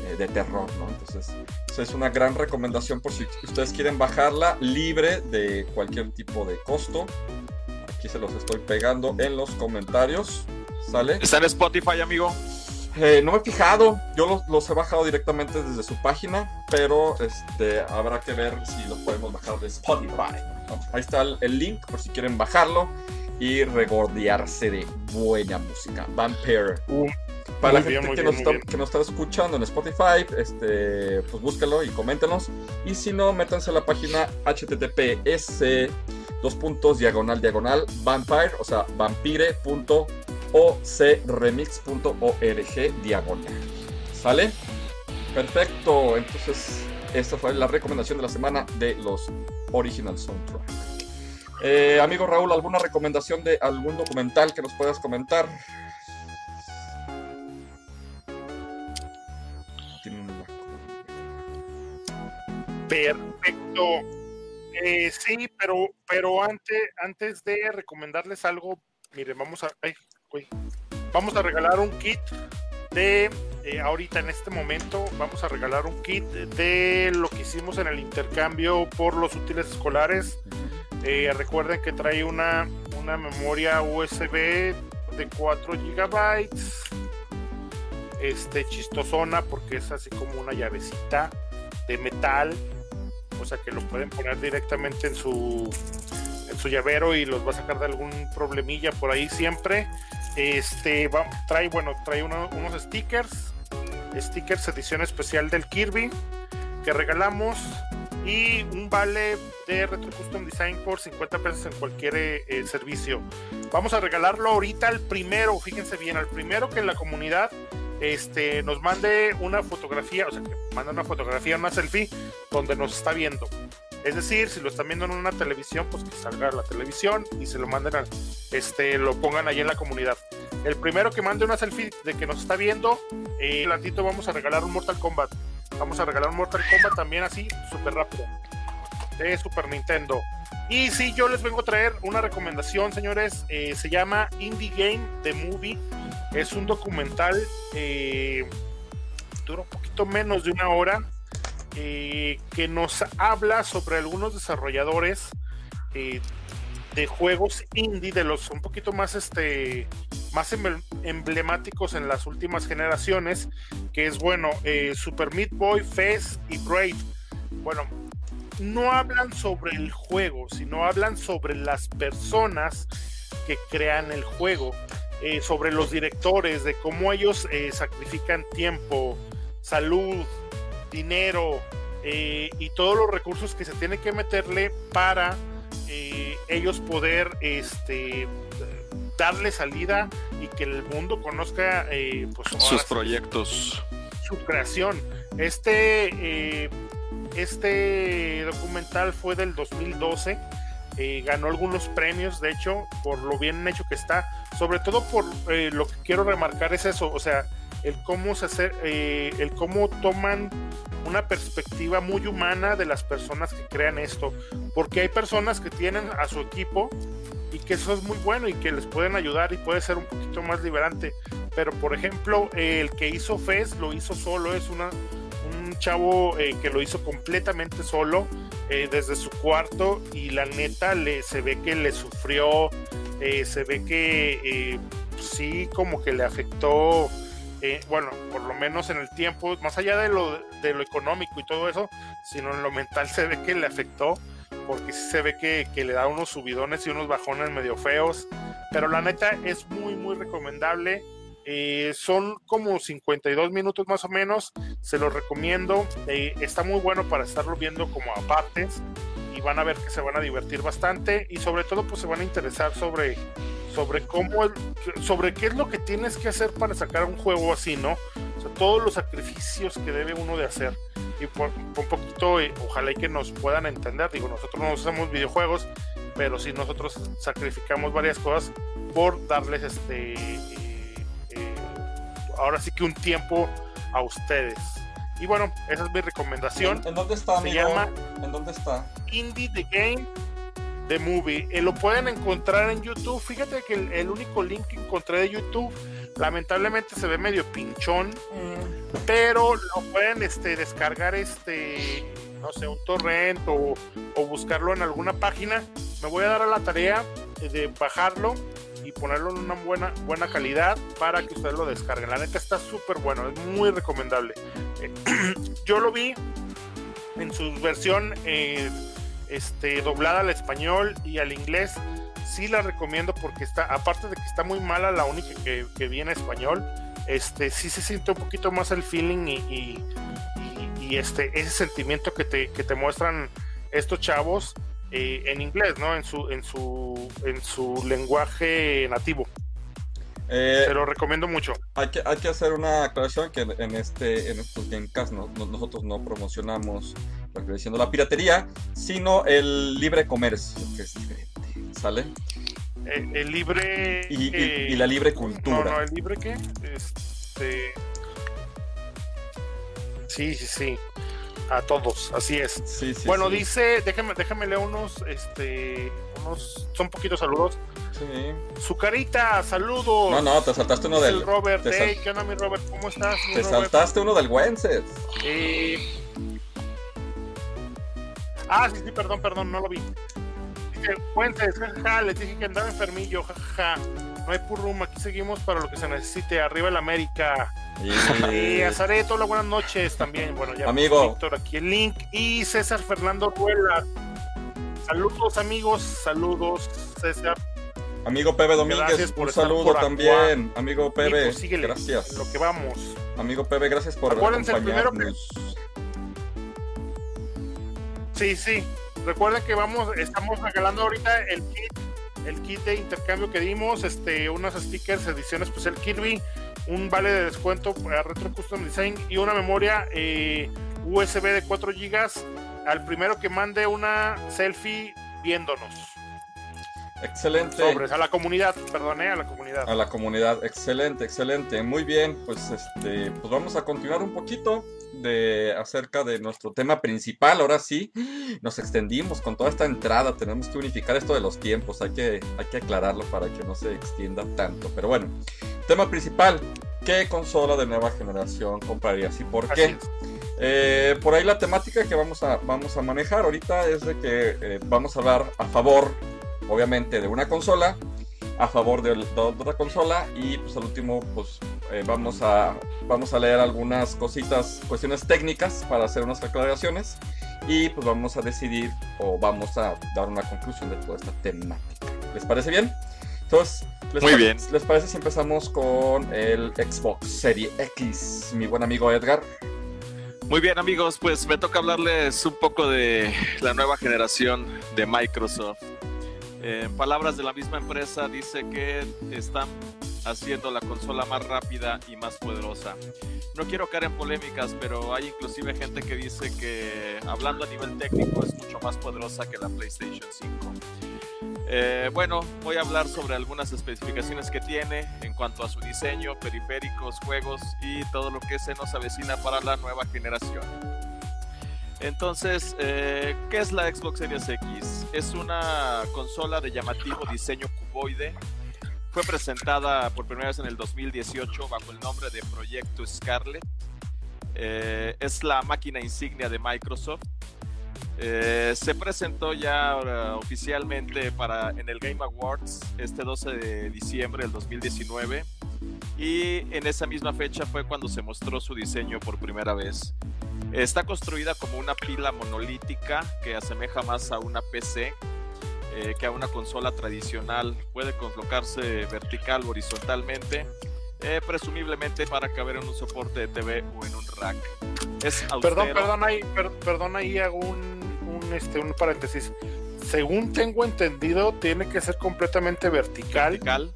eh, de terror, ¿no? Entonces, es una gran recomendación por si ustedes quieren bajarla libre de cualquier tipo de costo. Aquí se los estoy pegando en los comentarios. ¿Sale? ¿Está en Spotify, amigo? Eh, no me he fijado, yo los, he bajado directamente desde su página, pero este, habrá que ver si lo podemos bajar de Spotify. Ahí está el, link por si quieren bajarlo y regordearse de buena música. Vampire. Uh, para la gente que, nos está, escuchando en Spotify, este, pues búsquelo y coméntenos. Y si no, métanse a la página https dos puntos diagonal diagonal vampire, o sea, vampire.ocremix.org diagonal. ¿Sale? Perfecto. Entonces, esta fue la recomendación de la semana de los Original Soundtrack. Eh, amigo Raúl, ¿alguna recomendación de algún documental que nos puedas comentar? Perfecto. Eh, sí, pero, pero antes, antes de recomendarles algo, miren, vamos a, vamos a regalar un kit de, eh, ahorita en este momento, vamos a regalar un kit de lo que hicimos en el intercambio por los útiles escolares. Eh, recuerden que trae una, una memoria USB de 4 GB. Este chistosona porque es así como una llavecita de metal. O sea que lo pueden poner directamente en su en su llavero y los va a sacar de algún problemilla por ahí siempre. Este va, trae, bueno, trae unos stickers. Stickers edición especial del Kirby que regalamos y un vale de Retro Custom Design por 50 pesos en cualquier eh, servicio. Vamos a regalarlo ahorita al primero, fíjense bien, al primero que en la comunidad este, nos mande una fotografía, o sea, que manda una fotografía, una selfie, donde nos está viendo. Es decir, si lo están viendo en una televisión, pues que salga a la televisión y se lo manden a, este, lo pongan ahí en la comunidad. El primero que mande una selfie de que nos está viendo, eh, ratito vamos a regalar un Mortal Kombat. Vamos a regalar un Mortal Kombat también así, súper rápido. De Super Nintendo. Y sí, yo les vengo a traer una recomendación, señores. Eh, se llama Indie Game The Movie. Es un documental, eh, dura un poquito menos de una hora, eh, que nos habla sobre algunos desarrolladores eh, de juegos indie, de los un poquito más este más emblemáticos en las últimas generaciones, que es bueno, eh, Super Meat Boy, Fez y Braid. Bueno, no hablan sobre el juego, sino hablan sobre las personas que crean el juego, eh, sobre los directores, de cómo ellos eh, sacrifican tiempo, salud, dinero y todos los recursos que se tiene que meterle para ellos poder este, darle salida y que el mundo conozca eh, pues, sus proyectos. Su creación. Este, eh, este documental fue del 2012. Eh, ganó algunos premios, de hecho, por lo bien hecho que está. Sobre todo por lo que quiero remarcar es eso, o sea, el cómo se hace, el cómo toman una perspectiva muy humana de las personas que crean esto, porque hay personas que tienen a su equipo y que eso es muy bueno y que les pueden ayudar y puede ser un poquito más liberante. Pero por ejemplo, el que hizo Fez lo hizo solo, es una, chavo eh, que lo hizo completamente solo eh, desde su cuarto y la neta le, se ve que le sufrió, eh, se ve que sí como que le afectó. bueno, por lo menos en el tiempo, más allá de lo, de lo económico y todo eso, sino en lo mental se ve que le afectó porque se ve que, que le da unos subidones y unos bajones medio feos, pero la neta es muy, muy recomendable. Eh, son como 52 minutos más o menos, se los recomiendo. Eh, está muy bueno para estarlo viendo como a partes y van a ver que se van a divertir bastante y sobre todo pues se van a interesar sobre sobre cómo sobre qué es lo que tienes que hacer para sacar un juego así, ¿no? Todos los sacrificios que debe uno de hacer y por, un poquito eh, ojalá y que nos puedan entender, digo, nosotros no hacemos videojuegos, pero sí nosotros sacrificamos varias cosas por darles este ahora sí que un tiempo a ustedes. Y bueno, esa es mi recomendación. ¿En, dónde está, Se llama ¿En dónde está? Indie the Game The Movie. Eh, lo pueden encontrar en YouTube. Fíjate que el, único link que encontré de YouTube, lamentablemente se ve medio pinchón, mm. pero lo pueden este, descargar, este, no sé, un torrent o, o buscarlo en alguna página. Me voy a dar a la tarea de bajarlo y ponerlo en una buena, buena calidad para que ustedes lo descarguen. La neta está súper bueno, es muy recomendable. Yo lo vi en su versión eh, este, doblada al español y al inglés. Sí la recomiendo porque está, aparte de que está muy mala, la única que, que vi en español, este, sí se siente un poquito más el feeling y, y, este, ese sentimiento que te, que te muestran estos chavos eh, en inglés, ¿no? En su, en su, en su lenguaje nativo. Eh, Se lo recomiendo mucho. Hay que, hay que hacer una aclaración que en este en estos Gamecast no, nosotros no promocionamos diciendo la piratería, sino el libre comercio, que es diferente. ¿Sale? Eh, el, libre. Y, la libre cultura. No, no, el libre qué? Este. Sí, sí, sí a todos, así es. bueno, dice, déjame, déjame leer unos, este, unos, son poquitos saludos. Su carita, saludos. No, no, te saltaste uno del. Robert, ¿qué onda, mi Robert? ¿Cómo estás? te saltaste uno del Wences. Eh... Ah, sí, sí, perdón, perdón, no lo vi. Dije, Wences, jajaja, les dije que andaba enfermillo, jajaja. No hay purrum, aquí seguimos para lo que se necesite. Arriba el América. Y, a Zareto, hola, buenas noches también. Bueno, ya Amigo. Víctor aquí el link. Y César Fernando Ruela. Saludos, amigos. Saludos, César. Amigo Pepe Domínguez, un saludo también. Amigo Pepe, pues, gracias. lo que vamos. Amigo Pepe, gracias por Acuérdense acompañarnos. Sí, sí. Recuerden que vamos, estamos regalando ahorita el kit el kit de intercambio que dimos, este, unos stickers, edición especial Kirby, un vale de descuento para Retro Custom Design y una memoria eh, USB de 4 GB al primero que mande una selfie viéndonos. Excelente. a la comunidad, perdone, a la comunidad. A la comunidad, excelente, excelente. Muy bien, pues este, pues vamos a continuar un poquito de acerca de nuestro tema principal. Ahora sí, nos extendimos con toda esta entrada. Tenemos que unificar esto de los tiempos. Hay que, hay que aclararlo para que no se extienda tanto. Pero bueno, tema principal. ¿Qué consola de nueva generación comprarías y por qué? Eh, por ahí la temática que vamos a, vamos a manejar ahorita es de que eh, vamos a hablar a favor, obviamente, de una consola a favor de, otra consola y pues al último pues eh, vamos a vamos a leer algunas cositas cuestiones técnicas para hacer unas aclaraciones y pues vamos a decidir o vamos a dar una conclusión de toda esta temática. Les parece bien entonces les muy bien. les parece si empezamos con el Xbox Serie X mi buen amigo Edgar muy bien amigos, pues me toca hablarles un poco de la nueva generación de Microsoft. En palabras de la misma empresa, dice que están haciendo la consola más rápida y más poderosa. No quiero caer en polémicas, pero hay inclusive gente que dice que hablando a nivel técnico es mucho más poderosa que la PlayStation 5. Eh, bueno, voy a hablar sobre algunas especificaciones que tiene en cuanto a su diseño, periféricos, juegos y todo lo que se nos avecina para la nueva generación. Entonces, eh, ¿qué es la Xbox Series X? Es una consola de llamativo diseño cuboide. Fue presentada por primera vez en el 2018 bajo el nombre de Proyecto Scarlet. Eh, es la máquina insignia de Microsoft. Eh, se presentó ya oficialmente para, en el Game Awards este 12 de diciembre del 2019 y en esa misma fecha fue cuando se mostró su diseño por primera vez. Está construida como una pila monolítica que asemeja más a una PC eh, que a una consola tradicional. Puede colocarse vertical o horizontalmente, eh, presumiblemente para caber en un soporte de TV o en un rack. Es perdón, perdón ahí, perdón ahí hago un, un, este, un paréntesis. Según tengo entendido, tiene que ser completamente vertical. Vertical.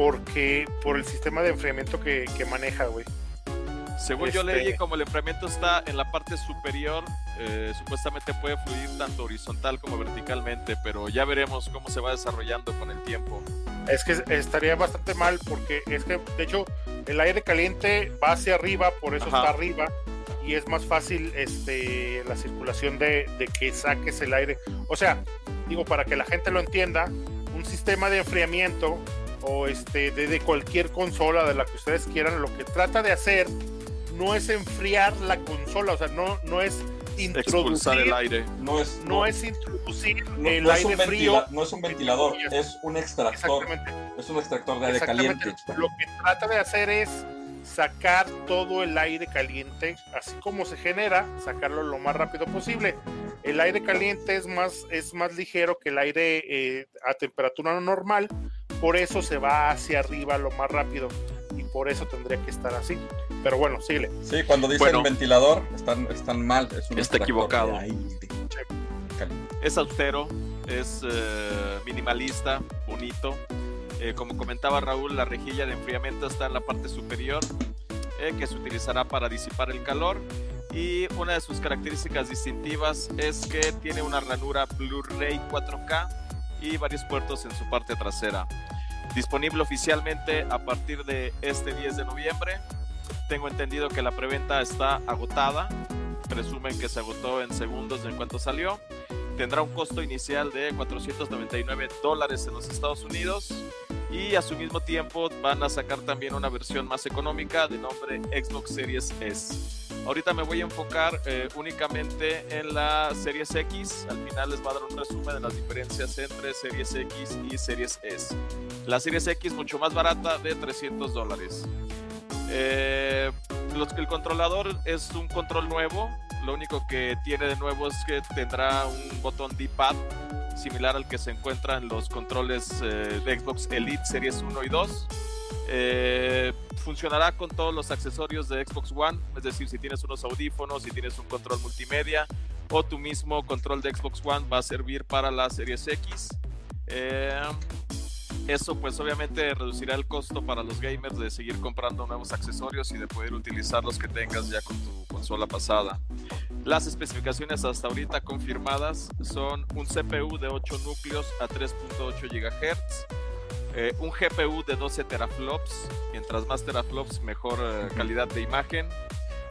Porque por el sistema de enfriamiento que, que maneja, güey. Según yo leí, este como el enfriamiento está en la parte superior, eh, supuestamente puede fluir tanto horizontal como verticalmente, pero ya veremos cómo se va desarrollando con el tiempo. Es que estaría bastante mal porque es que, de hecho, el aire caliente va hacia arriba, por eso está arriba, y es más fácil este, la circulación de, de que saques el aire. O sea, digo, para que la gente lo entienda, un sistema de enfriamiento o este de, de, cualquier consola de la que ustedes quieran, lo que trata de hacer no es enfriar la consola, o sea, no, no es introducir el aire. No es, no, es introducir el aire frío. No es un ventilador, es un extractor. Es un extractor de aire caliente. Lo que trata de hacer es sacar todo el aire caliente, así como se genera, sacarlo lo más rápido posible. El aire caliente es más, es más ligero que el aire eh, a temperatura normal, por eso se va hacia arriba lo más rápido y por eso tendría que estar así. Pero bueno, síguele. Sí, cuando dicen ventilador, están, están mal. Es está equivocado. Es austero, es eh, minimalista, bonito. Eh, como comentaba Raúl, la rejilla de enfriamiento está en la parte superior, eh, que se utilizará para disipar el calor. Y una de sus características distintivas es que tiene una ranura Blu-ray 4K y varios puertos en su parte trasera. Disponible oficialmente a partir de este 10 de noviembre tengo entendido que la preventa está agotada. Presumen que se agotó en segundos en cuanto salió. Tendrá un costo inicial de 499 dólares en los Estados Unidos. Y a su mismo tiempo van a sacar también una versión más económica de nombre Xbox Series S. Ahorita me voy a enfocar eh, únicamente en la Series X. Al final les va a dar un resumen de las diferencias entre Series X y Series S. La Series X mucho más barata de 300 dólares. Eh, los, el controlador es un control nuevo. Lo único que tiene de nuevo es que tendrá un botón D-pad similar al que se encuentra en los controles eh, de Xbox Elite Series 1 y 2. Eh, funcionará con todos los accesorios de Xbox One, es decir, si tienes unos audífonos, si tienes un control multimedia o tu mismo control de Xbox One va a servir para la Series X. Eh, eso pues obviamente reducirá el costo para los gamers de seguir comprando nuevos accesorios y de poder utilizar los que tengas ya con tu consola pasada. Las especificaciones hasta ahorita confirmadas son un CPU de 8 núcleos a 3.8 GHz, eh, un GPU de 12 teraflops, mientras más teraflops mejor eh, calidad de imagen,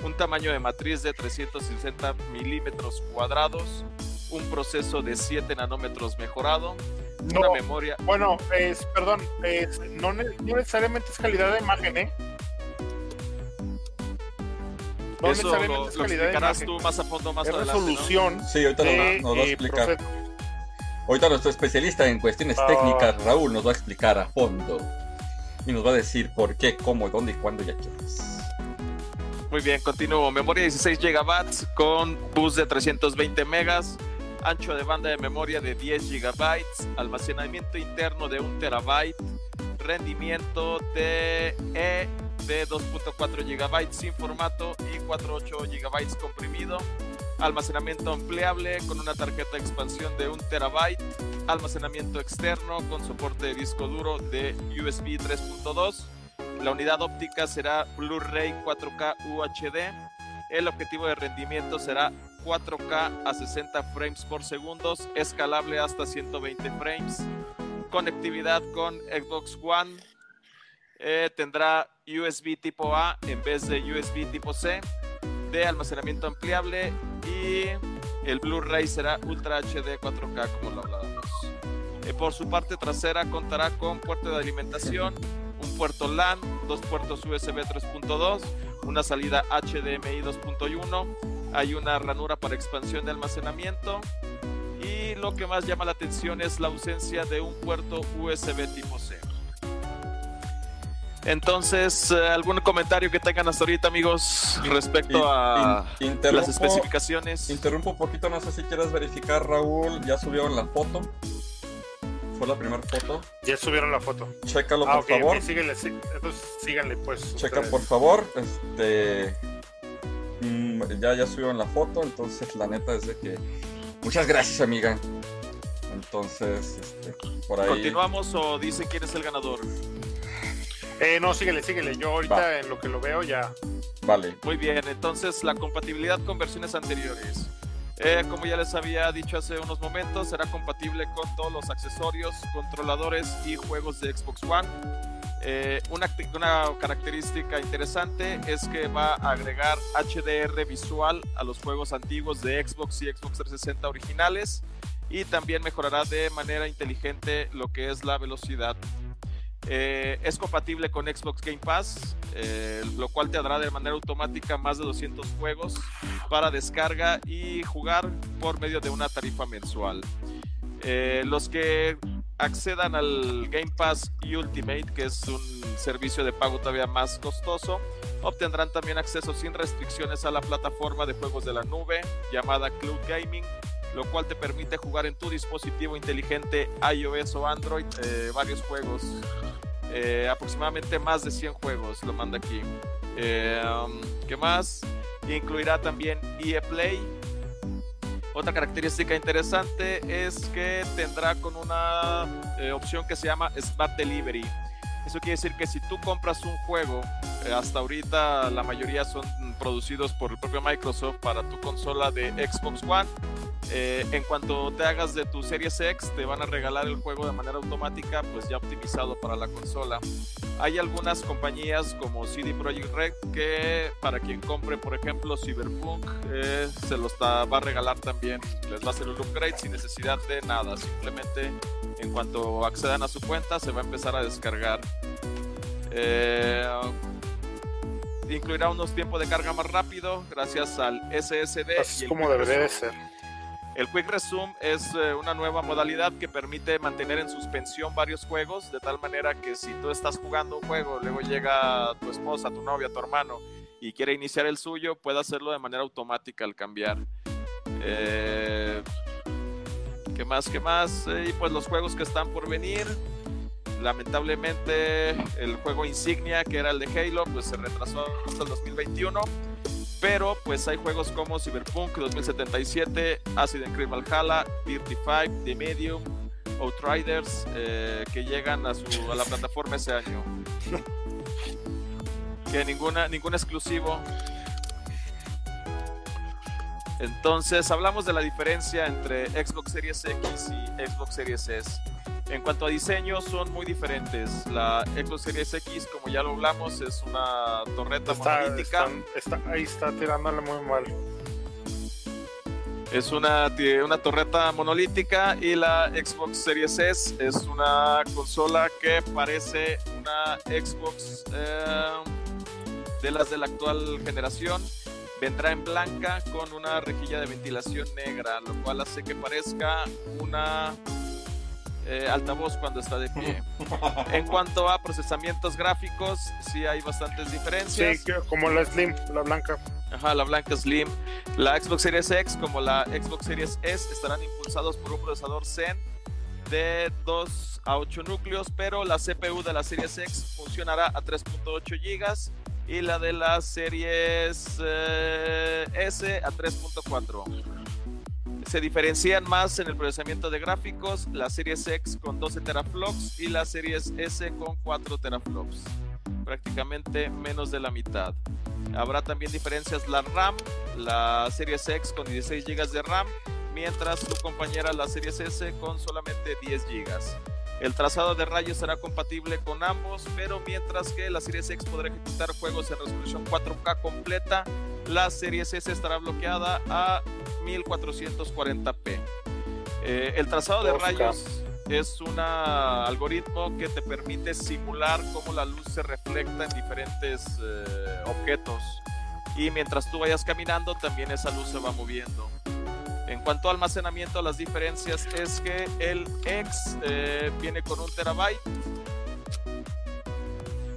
un tamaño de matriz de 360 milímetros cuadrados, un proceso de 7 nanómetros mejorado, una memoria. Bueno, es, perdón, es, no, necesariamente es calidad de imagen, ¿eh? No Eso necesariamente lo, es calidad de imagen. tú más a fondo más es adelante. resolución. Sí, ahorita nos, nos, va a eh, explicar. Ahorita nuestro especialista en cuestiones ah. técnicas, Raúl, nos va a explicar a fondo. Y nos va a decir por qué, cómo, dónde y cuándo ya quieres. Muy bien, continúo. Memoria 16 GB con bus de 320 megas ancho de banda de memoria de 10 GB, almacenamiento interno de 1 TB, rendimiento de E de 2.4 GB sin formato y 4.8 GB comprimido, almacenamiento ampliable con una tarjeta de expansión de 1 TB, almacenamiento externo con soporte de disco duro de USB 3.2. La unidad óptica será Blu-ray 4K UHD. El objetivo de rendimiento será 4K a 60 frames por segundo, escalable hasta 120 frames. Conectividad con Xbox One. Eh, tendrá USB tipo A en vez de USB tipo C. De almacenamiento ampliable. Y el Blu-ray será Ultra HD 4K como lo hablábamos. Eh, por su parte trasera contará con puerto de alimentación, un puerto LAN, dos puertos USB 3.2, una salida HDMI 2.1 hay una ranura para expansión de almacenamiento y lo que más llama la atención es la ausencia de un puerto USB tipo C. Entonces, eh, ¿algún comentario que tengan hasta ahorita, amigos, respecto a las especificaciones? Interrumpo un poquito, no sé si quieres verificar, Raúl, ya subieron la foto. Fue la primera foto. Ya subieron la foto. Chécalo, ah, por favor. entonces síganle, pues. Checa, por favor. Este. Mm, ya, ya subieron la foto, entonces la neta es de que. Muchas gracias, amiga. Entonces, este, por ahí. ¿Continuamos o dice quién es el ganador? Eh, no, síguele, síguele. Yo ahorita en lo que lo veo ya. Vale. Muy bien, entonces la compatibilidad con versiones anteriores. Eh, como ya les había dicho hace unos momentos, será compatible con todos los accesorios, controladores y juegos de Xbox One. Eh, una, una, característica interesante es que va a agregar HDR visual a los juegos antiguos de Xbox y Xbox 360 originales y también mejorará de manera inteligente lo que es la velocidad eh, es compatible con Xbox Game Pass, eh, lo cual te dará de manera automática más de 200 juegos para descarga y jugar por medio de una tarifa mensual. Eh, los que accedan al Game Pass Ultimate, que es un servicio de pago todavía más costoso, obtendrán también acceso sin restricciones a la plataforma de juegos de la nube llamada Cloud Gaming, lo cual te permite jugar en tu dispositivo inteligente iOS o Android varios juegos eh, aproximadamente más de 100 juegos, lo manda aquí. Eh, um, ¿Qué más? Incluirá también EA Play. Otra característica interesante es que tendrá con una eh, opción que se llama Smart Delivery. Eso quiere decir que si tú compras un juego, hasta ahorita la mayoría son producidos por el propio Microsoft para tu consola de Xbox One, eh, en cuanto te hagas de tu Series X, te van a regalar el juego de manera automática, pues ya optimizado para la consola. Hay algunas compañías como CD Projekt Red que para quien compre, por ejemplo, Cyberpunk, eh, se los va a regalar también. Les va a hacer un upgrade sin necesidad de nada. Simplemente en cuanto accedan a su cuenta, se va a empezar a descargar. Eh, incluirá unos tiempos de carga más rápido gracias al SSD. Así como debería de ser. El Quick Resume es eh, una nueva modalidad que permite mantener en suspensión varios juegos, de tal manera que si tú estás jugando un juego, luego llega tu esposa, tu novia, tu hermano y quiere iniciar el suyo, puede hacerlo de manera automática al cambiar. Eh, ¿Qué más? ¿Qué más? Eh, y pues los juegos que están por venir. Lamentablemente el juego insignia, que era el de Halo, pues se retrasó hasta el 2021 pero pues hay juegos como Cyberpunk 2077, Acid Creed Valhalla, 35, The Medium, Outriders eh, que llegan a, su, a la plataforma ese año. que ninguna, ningún exclusivo. Entonces hablamos de la diferencia entre Xbox Series X y Xbox Series S. En cuanto a diseño, son muy diferentes. La Xbox Series X, como ya lo hablamos, es una torreta monolítica. ahí está tirándole muy mal. Es una, una torreta monolítica y la Xbox Series S es una consola que parece una Xbox eh, de las de la actual generación. Vendrá en blanca con una rejilla de ventilación negra, lo cual hace que parezca una eh, altavoz cuando está de pie. en cuanto a procesamientos gráficos, sí hay bastantes diferencias. Sí, como la Slim, la blanca. Ajá, la blanca Slim. La Xbox Series X como la Xbox Series S estarán impulsados por un procesador Zen de 2 a 8 núcleos, pero la CPU de la Series X funcionará a 3.8 GB y la de la Series eh, S a 3.4 se diferencian más en el procesamiento de gráficos, la Series X con 12 teraflops y la Series S con 4 teraflops, prácticamente menos de la mitad. Habrá también diferencias la RAM, la Series X con 16 GB de RAM, mientras su compañera la Series S con solamente 10 GB. El trazado de rayos será compatible con ambos, pero mientras que la Series X podrá ejecutar juegos en resolución 4K completa, la Series S estará bloqueada a 1440p. Eh, el trazado de rayos es un algoritmo que te permite simular cómo la luz se refleja en diferentes eh, objetos y mientras tú vayas caminando también esa luz se va moviendo. En cuanto a almacenamiento, las diferencias es que el X eh, viene con un terabyte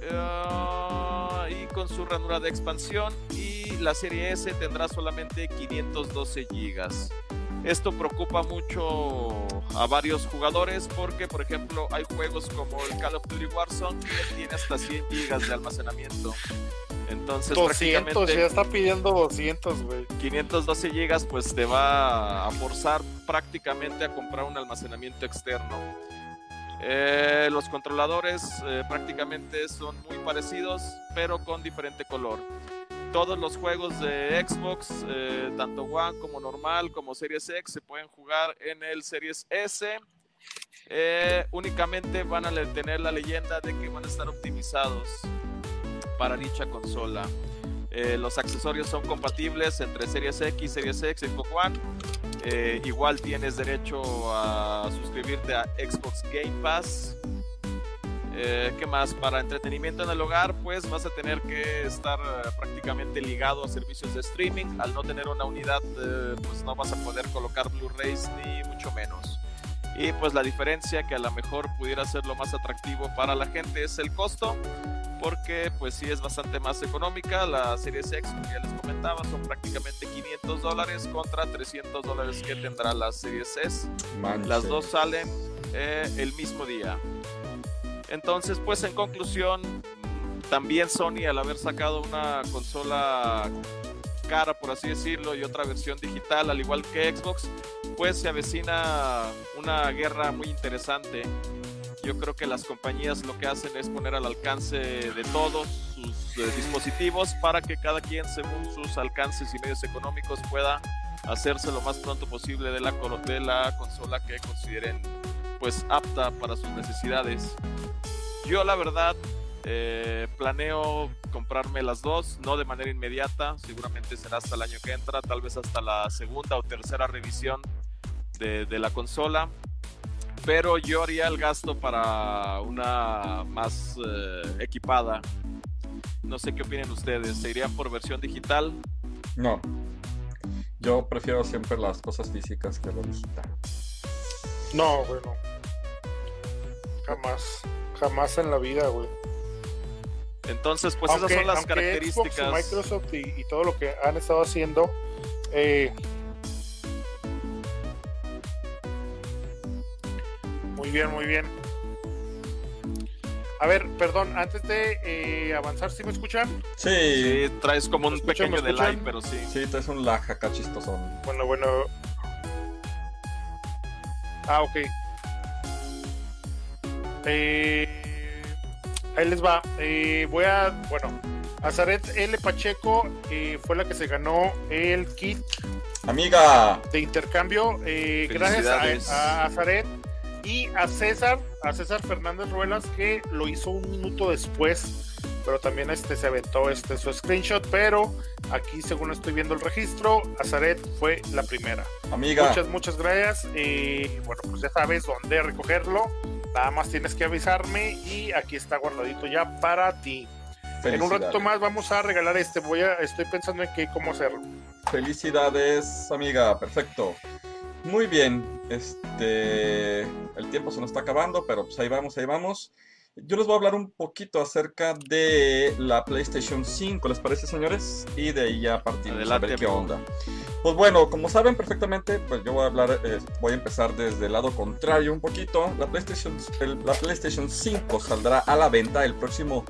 eh, y con su ranura de expansión y la serie S tendrá solamente 512 gigas. Esto preocupa mucho a varios jugadores porque, por ejemplo, hay juegos como el Call of Duty Warzone que tiene hasta 100 gigas de almacenamiento. Entonces, 200, ya está pidiendo 200, güey. 512 gigas, pues te va a forzar prácticamente a comprar un almacenamiento externo. Eh, los controladores eh, prácticamente son muy parecidos, pero con diferente color. Todos los juegos de Xbox, eh, tanto One como normal, como Series X, se pueden jugar en el Series S. únicamente van a tener la leyenda de que van a estar optimizados para dicha consola. los accesorios son compatibles entre Series X, Series X y Xbox One eh, igual tienes derecho a suscribirte a Xbox Game Pass. Eh, ¿Qué más? Para entretenimiento en el hogar, pues vas a tener que estar eh, prácticamente ligado a servicios de streaming. Al no tener una unidad, pues no vas a poder colocar Blu-rays ni mucho menos. Y pues la diferencia que a lo mejor pudiera ser lo más atractivo para la gente es el costo porque pues sí es bastante más económica. La Series X, como ya les comentaba, son prácticamente 500 dólares contra 300 dólares que tendrá la Series S. Las dos salen eh, el mismo día. Entonces, pues en conclusión, también Sony al haber sacado una consola cara, por así decirlo, y otra versión digital, al igual que Xbox, pues se avecina una guerra muy interesante. Yo creo que las compañías lo que hacen es poner al alcance de todos sus eh, dispositivos para que cada quien, según sus alcances y medios económicos, pueda hacerse lo más pronto posible de la, de la consola que consideren pues apta para sus necesidades. Yo la verdad eh, planeo comprarme las dos, no de manera inmediata, seguramente será hasta el año que entra, tal vez hasta la segunda o tercera revisión de, de la consola pero yo haría el gasto para una más eh, equipada. No sé qué opinen ustedes. ¿Se irían por versión digital? No. Yo prefiero siempre las cosas físicas que lo digital. No, bueno. Jamás. Jamás en la vida, güey. Entonces, pues esas son las características. Microsoft y, y, todo lo que han estado haciendo. Eh, bien, muy bien. A ver, perdón, antes de eh, avanzar, ¿sí me escuchan? Sí. traes como un pequeño delay, pero sí. Sí, traes un lag acá chistoso. Bueno, bueno. Ah, ok. Eh, ahí les va. Eh, voy a, bueno, Azaret L. Pacheco fue la que se ganó el kit. Amiga. De intercambio. gracias a, a Azaret y a César, a César Fernández Ruelas, que lo hizo un minuto después, pero también este se aventó este su screenshot, pero aquí según estoy viendo el registro, Azaret fue la primera. Amiga. Muchas, muchas gracias. Y bueno, pues ya sabes dónde recogerlo. Nada más tienes que avisarme y aquí está guardadito ya para ti. En un rato más vamos a regalar este. Voy a, estoy pensando en qué, cómo hacerlo. Felicidades, amiga. Perfecto. Muy bien, este, el tiempo se nos está acabando, pero pues ahí vamos, ahí vamos. Yo les voy a hablar un poquito acerca de la PlayStation 5, ¿les parece, señores? Y de ahí ya partimos a ver qué onda. Pues bueno, como saben perfectamente, pues yo voy a hablar, eh, voy a empezar desde el lado contrario un poquito. La PlayStation, la PlayStation 5 saldrá a la venta el próximo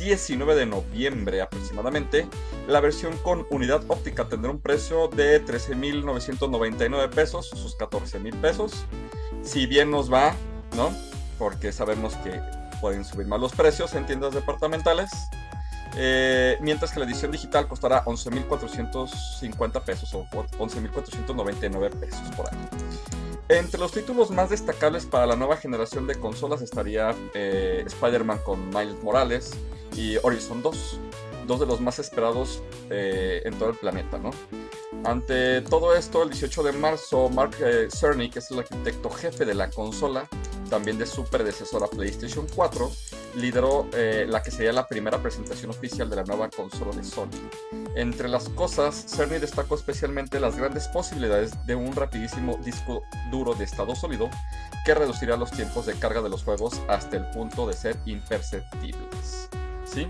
19 de noviembre aproximadamente. La versión con unidad óptica tendrá un precio de 13.999 pesos, sus 14.000 pesos. Si bien nos va, ¿no? Porque sabemos que pueden subir más los precios en tiendas departamentales. Eh, mientras que la edición digital costará 11.450 pesos o 11.499 pesos por año. Entre los títulos más destacables para la nueva generación de consolas estaría eh, Spider-Man con Miles Morales y Horizon 2, dos de los más esperados eh, en todo el planeta, ¿no? Ante todo esto, el 18 de marzo, Mark Cerny, que es el arquitecto jefe de la consola, también de su predecesora PlayStation 4, lideró eh, la que sería la primera presentación oficial de la nueva consola de Sony. Entre las cosas, Cerny destacó especialmente las grandes posibilidades de un rapidísimo disco duro de estado sólido que reducirá los tiempos de carga de los juegos hasta el punto de ser imperceptibles. ¿Sí?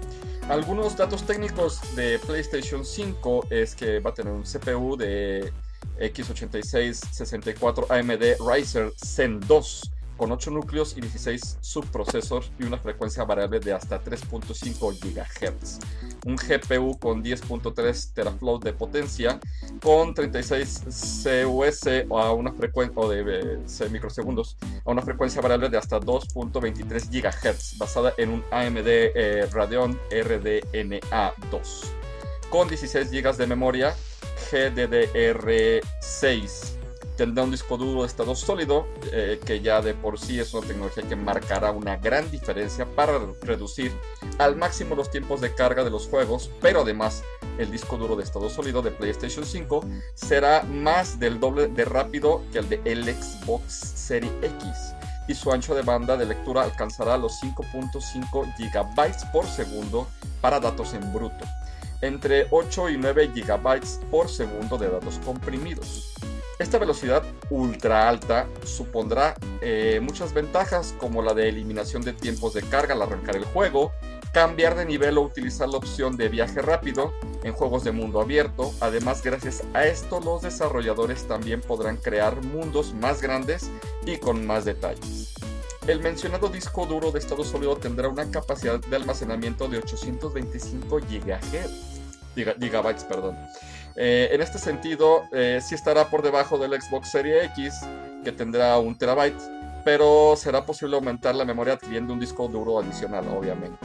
Algunos datos técnicos de PlayStation 5 es que va a tener un CPU de x86-64 AMD Ryzen Zen 2 con 8 núcleos y 16 subprocesores y una frecuencia variable de hasta 3.5 GHz. Un GPU con 10.3 teraflops de potencia con 36 CUS a una frecuencia eh, a una frecuencia variable de hasta 2.23 GHz basada en un AMD eh, Radeon RDNA2 con 16 GB de memoria GDDR6 tendrá un disco duro de estado sólido, eh, que ya de por sí es una tecnología que marcará una gran diferencia para reducir al máximo los tiempos de carga de los juegos, pero además el disco duro de estado sólido de PlayStation 5 será más del doble de rápido que el de el Xbox Series X y su ancho de banda de lectura alcanzará los 5.5 GB por segundo para datos en bruto, entre 8 y 9 GB por segundo de datos comprimidos. Esta velocidad ultra alta supondrá eh, muchas ventajas como la de eliminación de tiempos de carga al arrancar el juego, cambiar de nivel o utilizar la opción de viaje rápido en juegos de mundo abierto. Además, gracias a esto los desarrolladores también podrán crear mundos más grandes y con más detalles. El mencionado disco duro de estado sólido tendrá una capacidad de almacenamiento de 825 GHz, gigabytes. Perdón. Eh, en este sentido, eh, sí estará por debajo del Xbox Series X, que tendrá un terabyte, pero será posible aumentar la memoria adquiriendo un disco duro adicional, obviamente.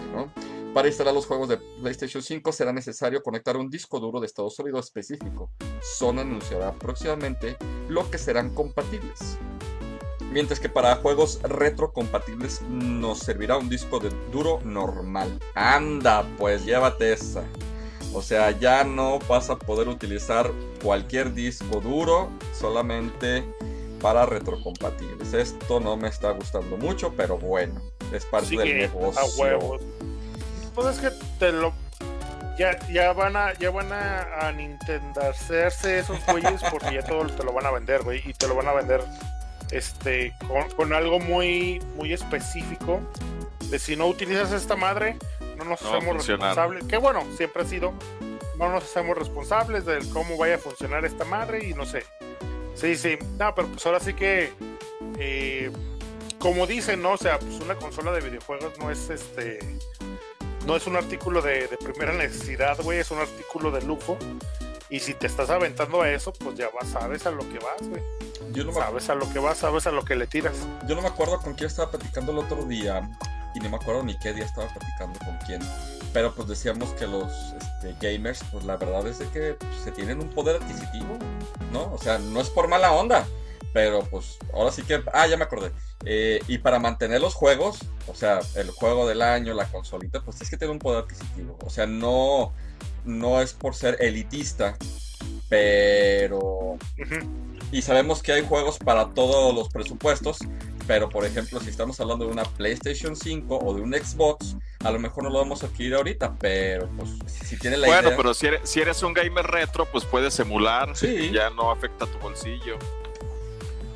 Para instalar los juegos de PlayStation 5 será necesario conectar un disco duro de estado sólido específico. Sony anunciará próximamente lo que serán compatibles. Mientras que para juegos retrocompatibles nos servirá un disco duro normal. Anda, pues llévate esa. O sea, ya no vas a poder utilizar cualquier disco duro solamente para retrocompatibles. Esto no me está gustando mucho, pero bueno, es parte del negocio. A huevos. Pues es que te lo ya, ya van a ya van a, a esos güeyes porque ya todo te lo van a vender, güey, y te lo van a vender este con, con algo muy muy específico de si no utilizas esta madre no nos hacemos responsables. Que bueno, siempre ha sido, no nos hacemos responsables de cómo vaya a funcionar esta madre y no sé. Sí, sí, no, pero pues ahora sí que, eh, como dicen, ¿no? O sea, pues una consola de videojuegos no es este, no es un artículo de, primera necesidad, güey, es un artículo de lujo. Y si te estás aventando a eso, pues ya vas, sabes a lo que vas, güey. Yo no sabes a lo que vas, sabes a lo que le tiras. Yo no me acuerdo con quién estaba platicando el otro día y no me acuerdo ni qué día estaba platicando con quién. Pero pues decíamos que los este, gamers, pues la verdad es que pues, se tienen un poder adquisitivo, ¿no? O sea, no es por mala onda, pero pues ahora sí que... Ah, ya me acordé. Eh, y para mantener los juegos, o sea, el juego del año, la consolita, pues es que tiene un poder adquisitivo. O sea, no, no es por ser elitista, pero... Y sabemos que hay juegos para todos los presupuestos, pero por ejemplo, si estamos hablando de una PlayStation 5 o de un Xbox, a lo mejor no lo vamos a adquirir ahorita, pero pues si tiene la bueno, pero si eres, si eres un gamer retro, pues puedes emular y ya no afecta tu bolsillo.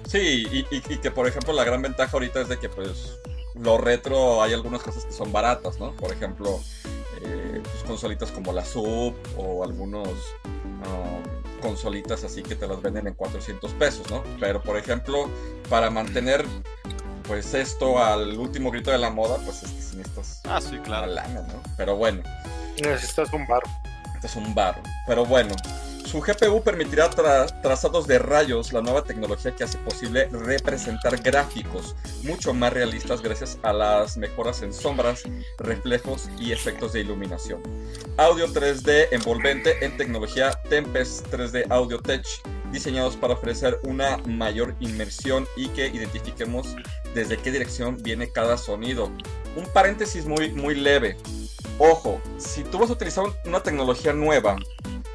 Sí, y, que por ejemplo la gran ventaja ahorita es de que pues lo retro hay algunas cosas que son baratas, ¿no? Por ejemplo, eh, pues, consolitas como la Sub o algunos um, consolitas así que te las venden en 400 pesos, ¿no? Pero por ejemplo, para mantener pues esto al último grito de la moda, pues es que si necesitas ah, sí, claro. lana, ¿no? Pero bueno. Necesitas un bar. Necesitas un bar. Pero bueno, su GPU permitirá trazados de rayos, la nueva tecnología que hace posible representar gráficos mucho más realistas gracias a las mejoras en sombras, reflejos y efectos de iluminación. Audio 3D envolvente en tecnología Tempest 3D Audio Tech, diseñados para ofrecer una mayor inmersión y que identifiquemos desde qué dirección viene cada sonido. Un paréntesis muy, muy leve. Ojo, si tú vas a utilizar una tecnología nueva,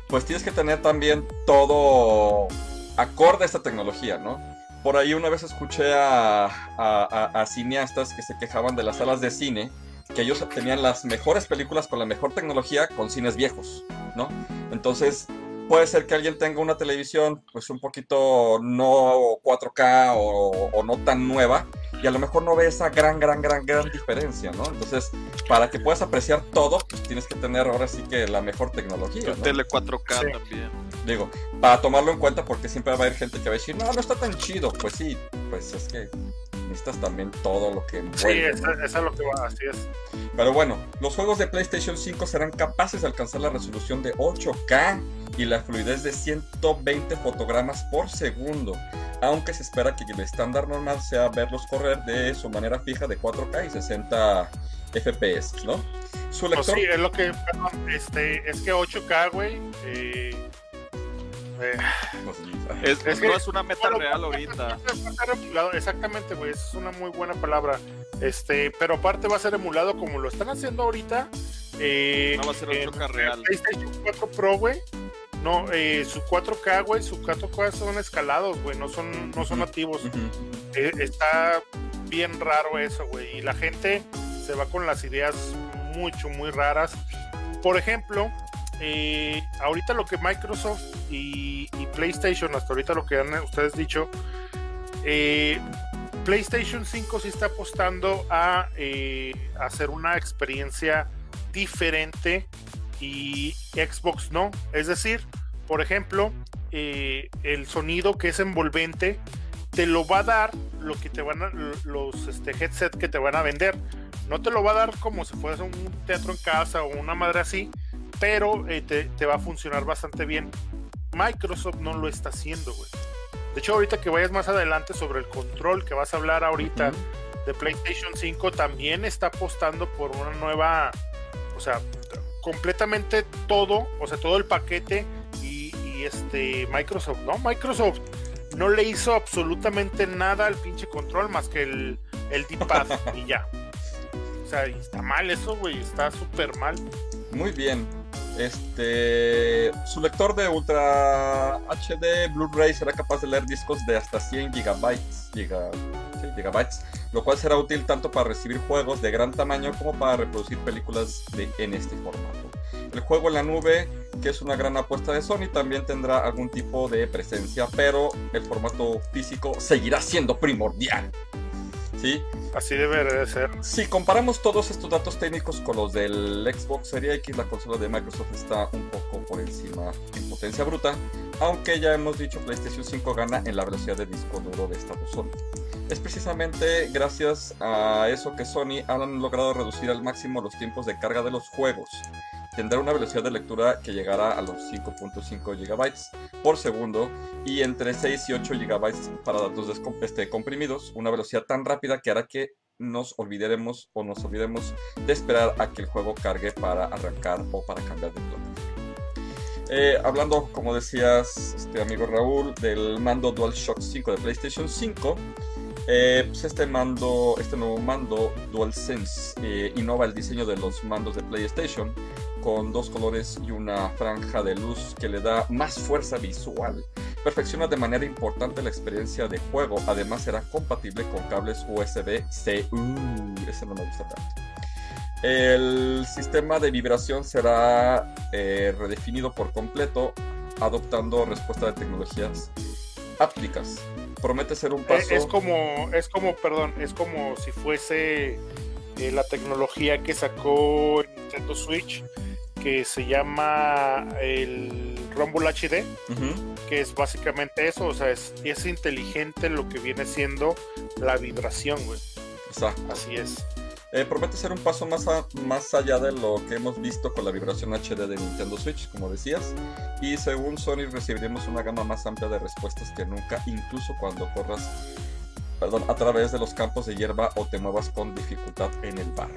pues tienes que tener también todo acorde a esta tecnología, ¿no? Por ahí una vez escuché a, cineastas que se quejaban de las salas de cine, que ellos tenían las mejores películas con la mejor tecnología con cines viejos, ¿no? Entonces, puede ser que alguien tenga una televisión pues un poquito no 4K o, o, no tan nueva y a lo mejor no ve esa gran, gran, gran, gran diferencia, ¿no? Entonces, para que puedas apreciar todo, pues tienes que tener ahora sí que la mejor tecnología. ¿no? Tele 4K también. Digo, para tomarlo en cuenta porque siempre va a haber gente que va a decir, no, no está tan chido. Pues sí, pues es que también todo lo que envuelve. Sí, eso es lo que va, así es. Pero bueno, los juegos de PlayStation 5 serán capaces de alcanzar la resolución de 8K y la fluidez de 120 fotogramas por segundo, aunque se espera que el estándar normal sea verlos correr de su manera fija de 4K y 60 FPS, ¿no? Su pues lector... sí, es lo que, perdón, este, es que 8K, güey, eh, es, es, que, no es una meta real ahorita. Exactamente, güey, es una muy buena palabra. Este, pero aparte va a ser emulado como lo están haciendo ahorita. Eh, no va a ser 8K real. PlayStation 4 Pro, güey. No, eh, su 4K, güey, su 4K son escalados, güey, no son, no son nativos. Eh, está bien raro eso, güey. Y la gente se va con las ideas mucho, muy raras. Por ejemplo, eh, ahorita lo que Microsoft y, PlayStation, hasta ahorita lo que han ustedes dicho, eh, PlayStation 5 sí está apostando a eh, hacer una experiencia diferente y Xbox no. Es decir, por ejemplo, el sonido que es envolvente te lo va a dar lo que te van a, los este, headset que te van a vender. No te lo va a dar como si fuese un teatro en casa o una madre así, pero eh, te, va a funcionar bastante bien. Microsoft no lo está haciendo, güey. De hecho, ahorita que vayas más adelante sobre el control que vas a hablar ahorita de PlayStation 5, también está apostando por una nueva, o sea, completamente todo, o sea, todo el paquete y, este Microsoft, ¿no? Microsoft no le hizo absolutamente nada al pinche control más que el, el D-pad y ya. O sea, está mal eso, güey, está súper mal. Muy bien. Este, su lector de Ultra HD Blu-ray será capaz de leer discos de hasta 100 gigabytes, gigabytes, lo cual será útil tanto para recibir juegos de gran tamaño como para reproducir películas en este formato. El juego en la nube, que es una gran apuesta de Sony, también tendrá algún tipo de presencia, pero el formato físico seguirá siendo primordial. ¿Sí? Así debe de ser. Si comparamos todos estos datos técnicos con los del Xbox Series X, la consola de Microsoft está un poco por encima en potencia bruta, aunque ya hemos dicho PlayStation 5 gana en la velocidad de disco duro de esta Sony. Es precisamente gracias a eso que Sony han logrado reducir al máximo los tiempos de carga de los juegos tendrá una velocidad de lectura que llegará a los 5.5 GB por segundo y entre 6 y 8 GB para datos este, comprimidos, una velocidad tan rápida que hará que nos olvidaremos o nos olvidemos de esperar a que el juego cargue para arrancar o para cambiar de plataforma. Eh, hablando, como decías, este amigo Raúl, del mando DualShock 5 de PlayStation 5, eh, pues este mando, este nuevo mando DualSense eh, innova el diseño de los mandos de PlayStation con dos colores y una franja de luz que le da más fuerza visual. Perfecciona de manera importante la experiencia de juego, además será compatible con cables USB-C. Uh, ese no me gusta tanto. El sistema de vibración será eh, redefinido por completo, adoptando respuesta de tecnologías ápticas. Promete ser un eh, paso. Es como, es como, perdón, es como si fuese eh, la tecnología que sacó Nintendo Switch que se llama el Rumble HD, que es básicamente eso, o sea, es, es inteligente lo que viene siendo la vibración, güey. Exacto. Así es. Eh, promete ser un paso más, más allá de lo que hemos visto con la vibración HD de Nintendo Switch, como decías. Y según Sony recibiremos una gama más amplia de respuestas que nunca, incluso cuando corras perdón, a través de los campos de hierba o te muevas con dificultad en el barro.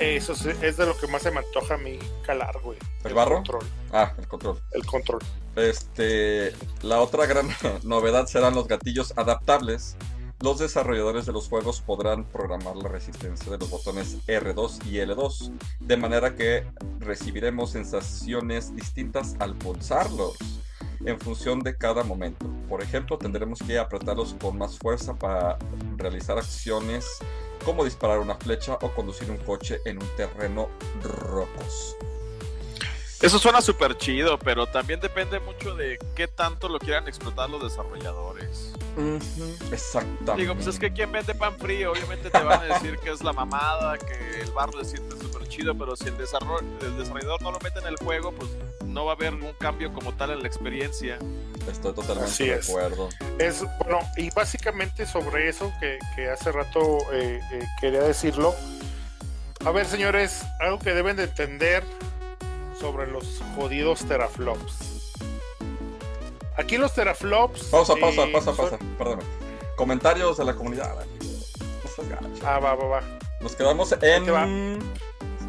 Eso es, de lo que más se me antoja a mí calar, güey. ¿El, barro? Control. Ah, el control. El control. Este, la otra gran novedad serán los gatillos adaptables. Los desarrolladores de los juegos podrán programar la resistencia de los botones R2 y L2, de manera que recibiremos sensaciones distintas al pulsarlos en función de cada momento. Por ejemplo, tendremos que apretarlos con más fuerza para realizar acciones como disparar una flecha o conducir un coche en un terreno rocoso. Eso suena súper chido, pero también depende mucho de qué tanto lo quieran explotar los desarrolladores. Exactamente. Digo, pues es que quien vende pan frío, obviamente te van a decir que es la mamada, que el bar le siente súper chido, pero si el, el desarrollador no lo mete en el juego, pues no va a haber un cambio como tal en la experiencia. Estoy totalmente de acuerdo. Es bueno, y básicamente sobre eso que, hace rato eh, eh, quería decirlo. A ver, señores, algo que deben de entender sobre los jodidos teraflops. Aquí los teraflops. Pausa, pausa, eh, pausa, pausa. Perdón. Comentarios de la comunidad. Ah, va, va, va. Nos quedamos en.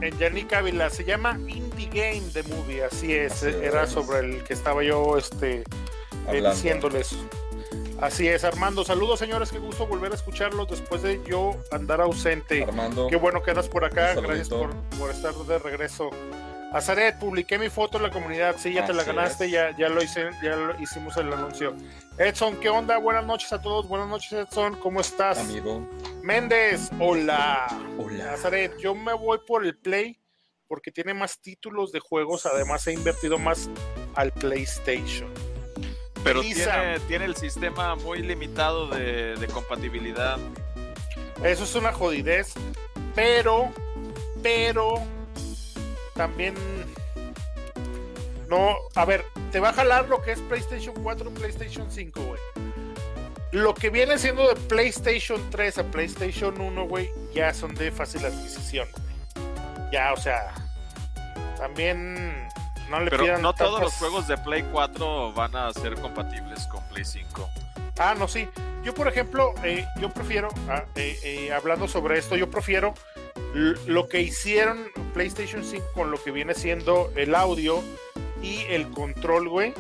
En Yannick Ávila. Se llama Indie Game The Movie. Así es. Era sobre el que estaba yo este, diciéndoles. Así es, Armando. Saludos, señores. Qué gusto volver a escucharlos después de yo andar ausente. Armando. Qué bueno que andas por acá. Gracias por, por estar de regreso. Azaret, publiqué mi foto en la comunidad. Sí, ya te la ganaste, ya, ya lo hice, ya lo hicimos el anuncio. Edson, ¿qué onda? Buenas noches a todos. Buenas noches, Edson. ¿Cómo estás? Amigo. Méndez, hola. Hola. Azaret, yo me voy por el Play porque tiene más títulos de juegos. Además, he invertido más al PlayStation. Pero tiene, tiene, el sistema muy limitado de, de compatibilidad. Eso es una jodidez. Pero, pero también no, a ver, te va a jalar lo que es PlayStation 4, PlayStation 5, güey. Lo que viene siendo de PlayStation 3 a PlayStation 1, güey, ya son de fácil adquisición. Ya, o sea, también no le Pero no todos los juegos de Play 4 van a ser compatibles con Play 5. Ah, no, sí. Yo, por ejemplo, eh, yo prefiero, ah, eh, eh, hablando sobre esto, yo prefiero lo que hicieron PlayStation 5 con lo que viene siendo el audio y el control, güey,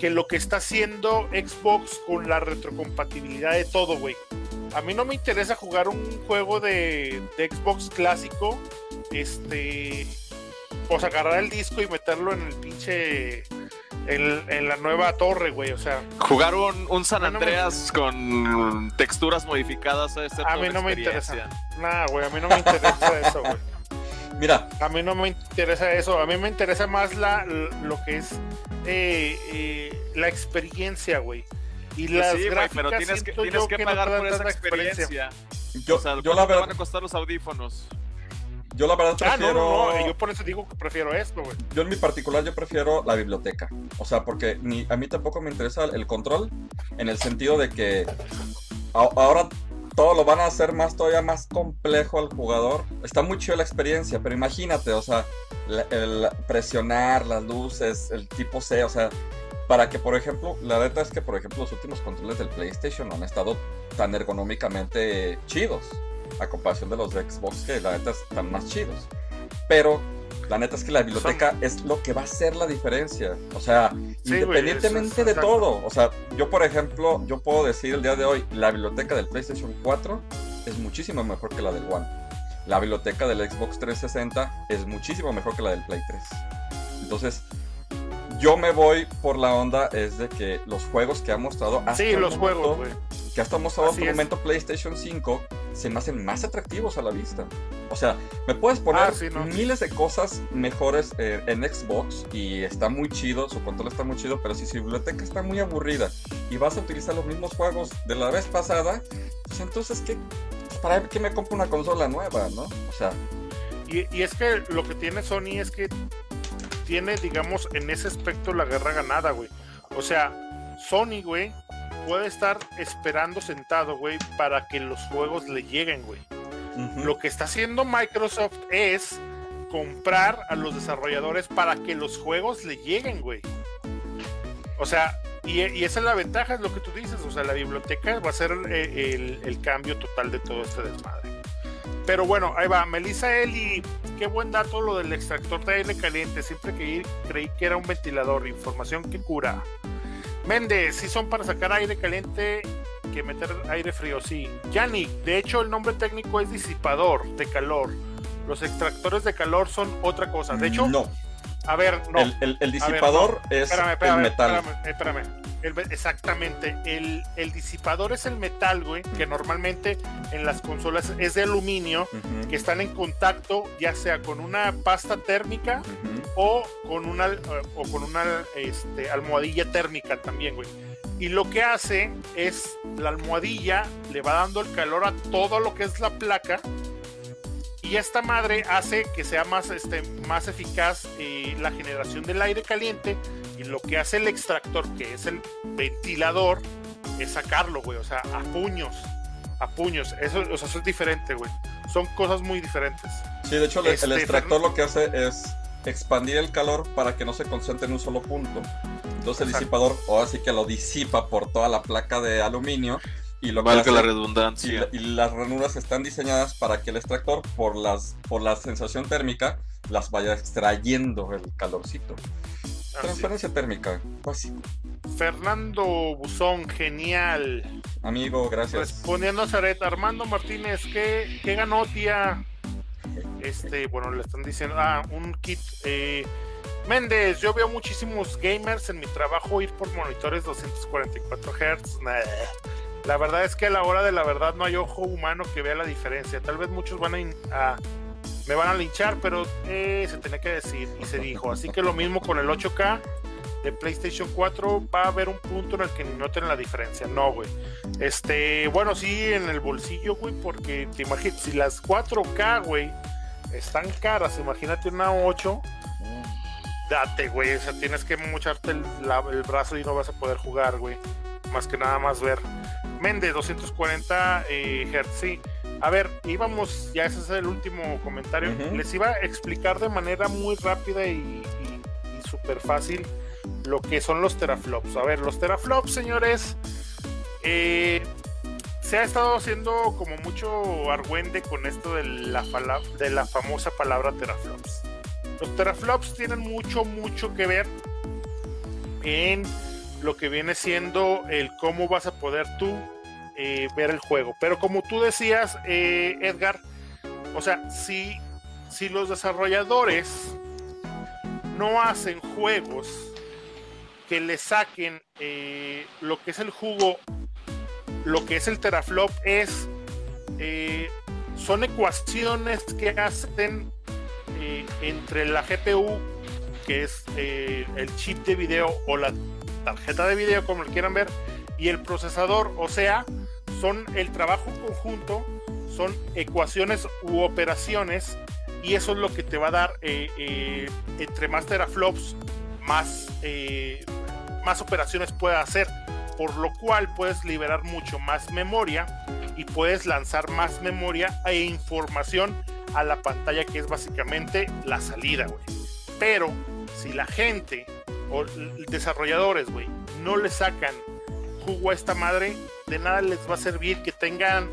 que lo que está haciendo Xbox con la retrocompatibilidad de todo, güey. A mí no me interesa jugar un juego de, Xbox clásico, este, pues agarrar el disco y meterlo en el pinche en, la nueva torre, güey. O sea, jugar un, San Andreas con texturas modificadas a este A mí no me interesa. Nah, güey, a mí no me interesa eso, güey. Mira. A mí no me interesa eso. A mí me interesa más la, lo que es eh, eh, la experiencia, güey. Y pues las gráficas, pero tienes que, tienes que, pagar por esa experiencia. Yo, o sea, yo la verdad... van a costar los audífonos? Yo la verdad prefiero... Ah, no, no, yo por eso digo que prefiero esto, güey. Yo en mi particular, yo prefiero la biblioteca. O sea, porque ni, a mí tampoco me interesa el control, en el sentido de que ahora todo lo van a hacer más, todavía más complejo al jugador. Está muy chido la experiencia, pero imagínate, o sea, el presionar las luces, el tipo C, o sea, para que, por ejemplo, la neta es que, por ejemplo, los últimos controles del PlayStation no han estado tan ergonómicamente chidos a comparación de los de Xbox, que la neta están más chidos. Pero la neta es que la biblioteca es lo que va a hacer la diferencia. O sea, independientemente de todo. O sea, yo por ejemplo, yo puedo decir el día de hoy, la biblioteca del PlayStation 4 es muchísimo mejor que la del One. La biblioteca del Xbox 360 es muchísimo mejor que la del Play 3. Entonces, yo me voy por la onda es de que los juegos que ha mostrado hasta sí, los juegos, que hasta mostrado hasta el momento PlayStation 5 se me hacen más atractivos a la vista. O sea, me puedes poner ah, miles de cosas mejores eh, en Xbox y está muy chido, su control está muy chido, pero si su biblioteca está muy aburrida y vas a utilizar los mismos juegos de la vez pasada, pues entonces, ¿qué? ¿para qué me compro una consola nueva, no? O sea. Y, y es que lo que tiene Sony es que tiene, digamos, en ese aspecto la guerra ganada, güey. O sea, Sony, güey, puede estar esperando sentado, güey, para que los juegos le lleguen, güey. Lo que está haciendo Microsoft es comprar a los desarrolladores para que los juegos le lleguen, güey. O sea, y, esa es la ventaja, es lo que tú dices. O sea, la biblioteca va a ser eh, el, el cambio total de todo este desmadre. Pero bueno, ahí va. Melissa Eli, qué buen dato lo del extractor de aire caliente. Siempre que creí que era un ventilador. Información que cura. Méndez, si son para sacar aire caliente que meter aire frío, sí. Yannick, de hecho el nombre técnico es disipador de calor. Los extractores de calor son otra cosa. De hecho, no. A ver, no. El, disipador es el metal. Espérame, espérame. El, exactamente. El, el, disipador es el metal, güey, que normalmente en las consolas es de aluminio, que están en contacto ya sea con una pasta térmica o con una, o con una este, almohadilla térmica también, güey. Y lo que hace es la almohadilla le va dando el calor a todo lo que es la placa y esta madre hace que sea más, este, más eficaz eh, la generación del aire caliente. Y lo que hace el extractor, que es el ventilador, es sacarlo, güey, o sea, a puños, a puños, eso, o sea, eso es diferente, güey, son cosas muy diferentes. Sí, de hecho el, este, extractor lo que hace es expandir el calor para que no se concentre en un solo punto. Entonces el disipador ahora sí que lo disipa por toda la placa de aluminio y lo Valga la redundancia. Y, las ranuras están diseñadas para que el extractor, por, las, por la sensación térmica, las vaya extrayendo el calorcito. Transferencia térmica, básico. Fernando Buzón, genial. Amigo, gracias. Respondiendo a Zaret, Armando Martínez, ¿qué, qué ganó, tía? Este, bueno, le están diciendo, ah, un kit. Eh, Méndez, yo veo muchísimos gamers en mi trabajo ir por monitores 244 Hz. La verdad es que a la hora de la verdad no hay ojo humano que vea la diferencia. Tal vez muchos van a, me van a linchar, pero eh, se tenía que decir y se dijo. Así que lo mismo con el 8K de PlayStation 4 va a haber un punto en el que noten la diferencia. No, güey. Este, bueno, sí, en el bolsillo, güey, porque te imaginas, si las 4K, güey, están caras, imagínate una 8. Date, güey, o sea, tienes que mocharte el brazo y no vas a poder jugar, güey. Más que nada más ver. Méndez, 240 eh, Hz. Sí. A ver, íbamos, ya ese es el último comentario. Les iba a explicar de manera muy rápida y, súper fácil lo que son los teraflops. A ver, los teraflops, señores, eh, se ha estado haciendo como mucho argüende con esto de la, de la famosa palabra teraflops. Los teraflops tienen mucho, mucho que ver en lo que viene siendo el cómo vas a poder tú eh, ver el juego. Pero como tú decías, eh, Edgar, o sea, si, si los desarrolladores no hacen juegos que le saquen eh, lo que es el jugo, lo que es el teraflop es, son ecuaciones que hacen entre la GPU, que es el chip de video o la tarjeta de video, como lo quieran ver, y el procesador, o sea, son el trabajo conjunto, son ecuaciones u operaciones, y eso es lo que te va a dar eh, eh, entre más teraflops, más, eh, más operaciones puede hacer, por lo cual puedes liberar mucho más memoria y puedes lanzar más memoria e información a la pantalla que es básicamente la salida. Pero si la gente o desarrolladores, güey, no le sacan jugo a esta madre, de nada les va a servir que tengan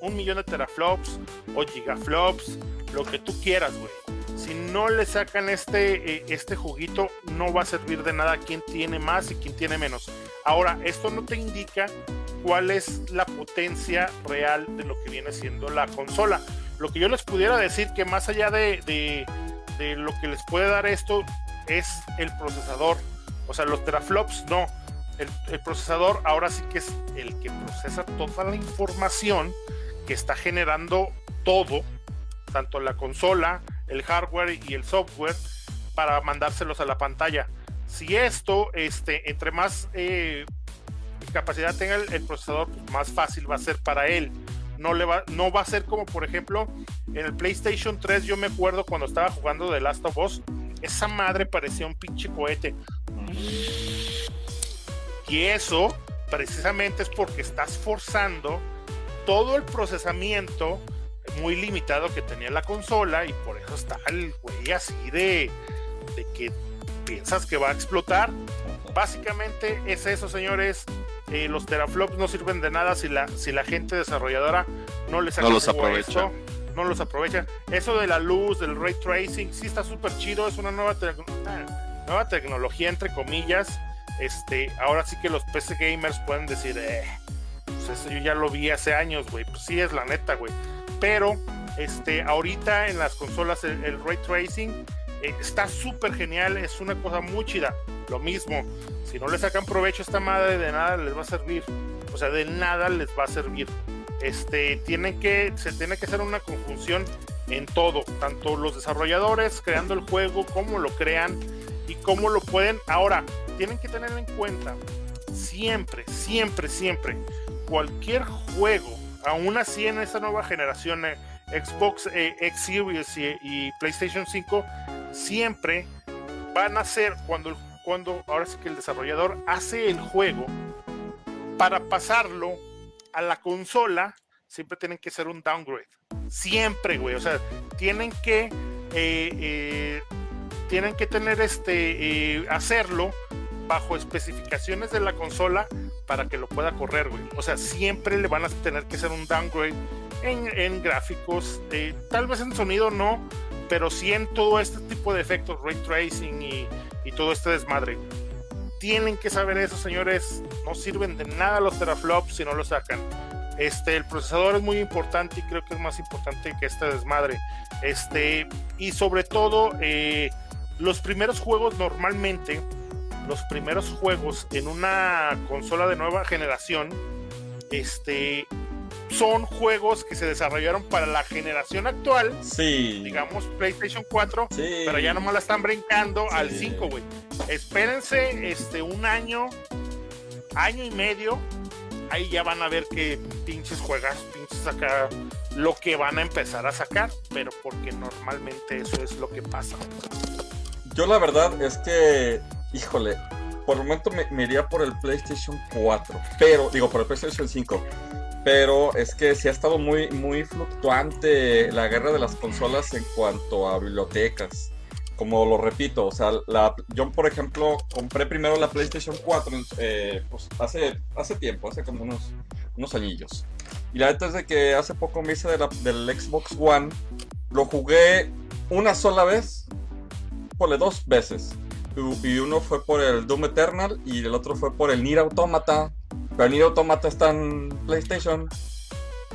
un millón de teraflops o gigaflops, lo que tú quieras, güey. Si no le sacan este, eh, este juguito, no va a servir de nada quién tiene más y quién tiene menos. Ahora, esto no te indica cuál es la potencia real de lo que viene siendo la consola. Lo que yo les pudiera decir que más allá de, de, de lo que les puede dar esto es el procesador. O sea, los teraflops no el, procesador ahora sí que es el que procesa toda la información que está generando todo, tanto la consola, el hardware y el software, para mandárselos a la pantalla. Si esto, este, entre más eh, capacidad tenga el, procesador, pues más fácil va a ser para él. No, le va, no va a ser como, por ejemplo, en el PlayStation 3, yo me acuerdo cuando estaba jugando The Last of Us, esa madre parecía un pinche cohete. Y eso precisamente es porque estás forzando todo el procesamiento muy limitado que tenía la consola y por eso está el güey así de, de que piensas que va a explotar. Básicamente es eso, señores. Eh, los teraflops no sirven de nada si la, si la gente desarrolladora no les no los aprovecha. No los aprovecha. Eso de la luz, del ray tracing, sí está súper chido. Es una nueva, nueva tecnología, entre comillas este, ahora sí que los PC gamers pueden decir, eh, pues eso yo ya lo vi hace años, güey. Pues sí, es la neta, güey. Pero, este, ahorita en las consolas el, ray tracing eh, está súper genial, es una cosa muy chida. Lo mismo, si no le sacan provecho a esta madre, de nada les va a servir. O sea, de nada les va a servir. Este, tienen que, se tiene que hacer una conjunción en todo, tanto los desarrolladores creando el juego, cómo lo crean y cómo lo pueden. Ahora, tienen que tener en cuenta siempre, siempre, siempre, cualquier juego, aún así en esta nueva generación, eh, Xbox eh, X Series y, PlayStation 5, siempre van a ser cuando, cuando ahora sí que el desarrollador hace el juego para pasarlo a la consola, siempre tienen que ser un downgrade. Siempre, güey. O sea, tienen que. Eh, eh, tienen que tener este. Eh, hacerlo bajo especificaciones de la consola para que lo pueda correr, güey. O sea, siempre le van a tener que hacer un downgrade en, gráficos. tal vez en sonido no, pero sí en todo este tipo de efectos, ray tracing y todo este desmadre. Tienen que saber eso, señores. No sirven de nada los teraflops si no lo sacan. Este, el procesador es muy importante y creo que es más importante que este desmadre. Este, y sobre todo, eh, los primeros juegos normalmente, los primeros juegos en una consola de nueva generación, este, son juegos que se desarrollaron para la generación actual. Sí. Digamos PlayStation 4, pero ya nomás la están brincando al 5, güey. Espérense este un año, año y medio ahí ya van a ver que pinches juegas, pinches acá, lo que van a empezar a sacar, pero porque normalmente eso es lo que pasa. Yo la verdad es que, híjole, por el momento me, iría por el PlayStation 4, pero, digo, por el PlayStation 5. Pero es que sí ha estado muy, muy fluctuante la guerra de las consolas en cuanto a bibliotecas como lo repito, o sea, la, yo por ejemplo compré primero la PlayStation 4 eh, pues hace, hace tiempo, hace como unos, unos añillos. Y la verdad es de que hace poco me hice de del Xbox One, lo jugué una sola vez, por dos veces. Y uno fue por el Doom Eternal y el otro fue por el Nier Automata. Pero el Nier Automata está en PlayStation.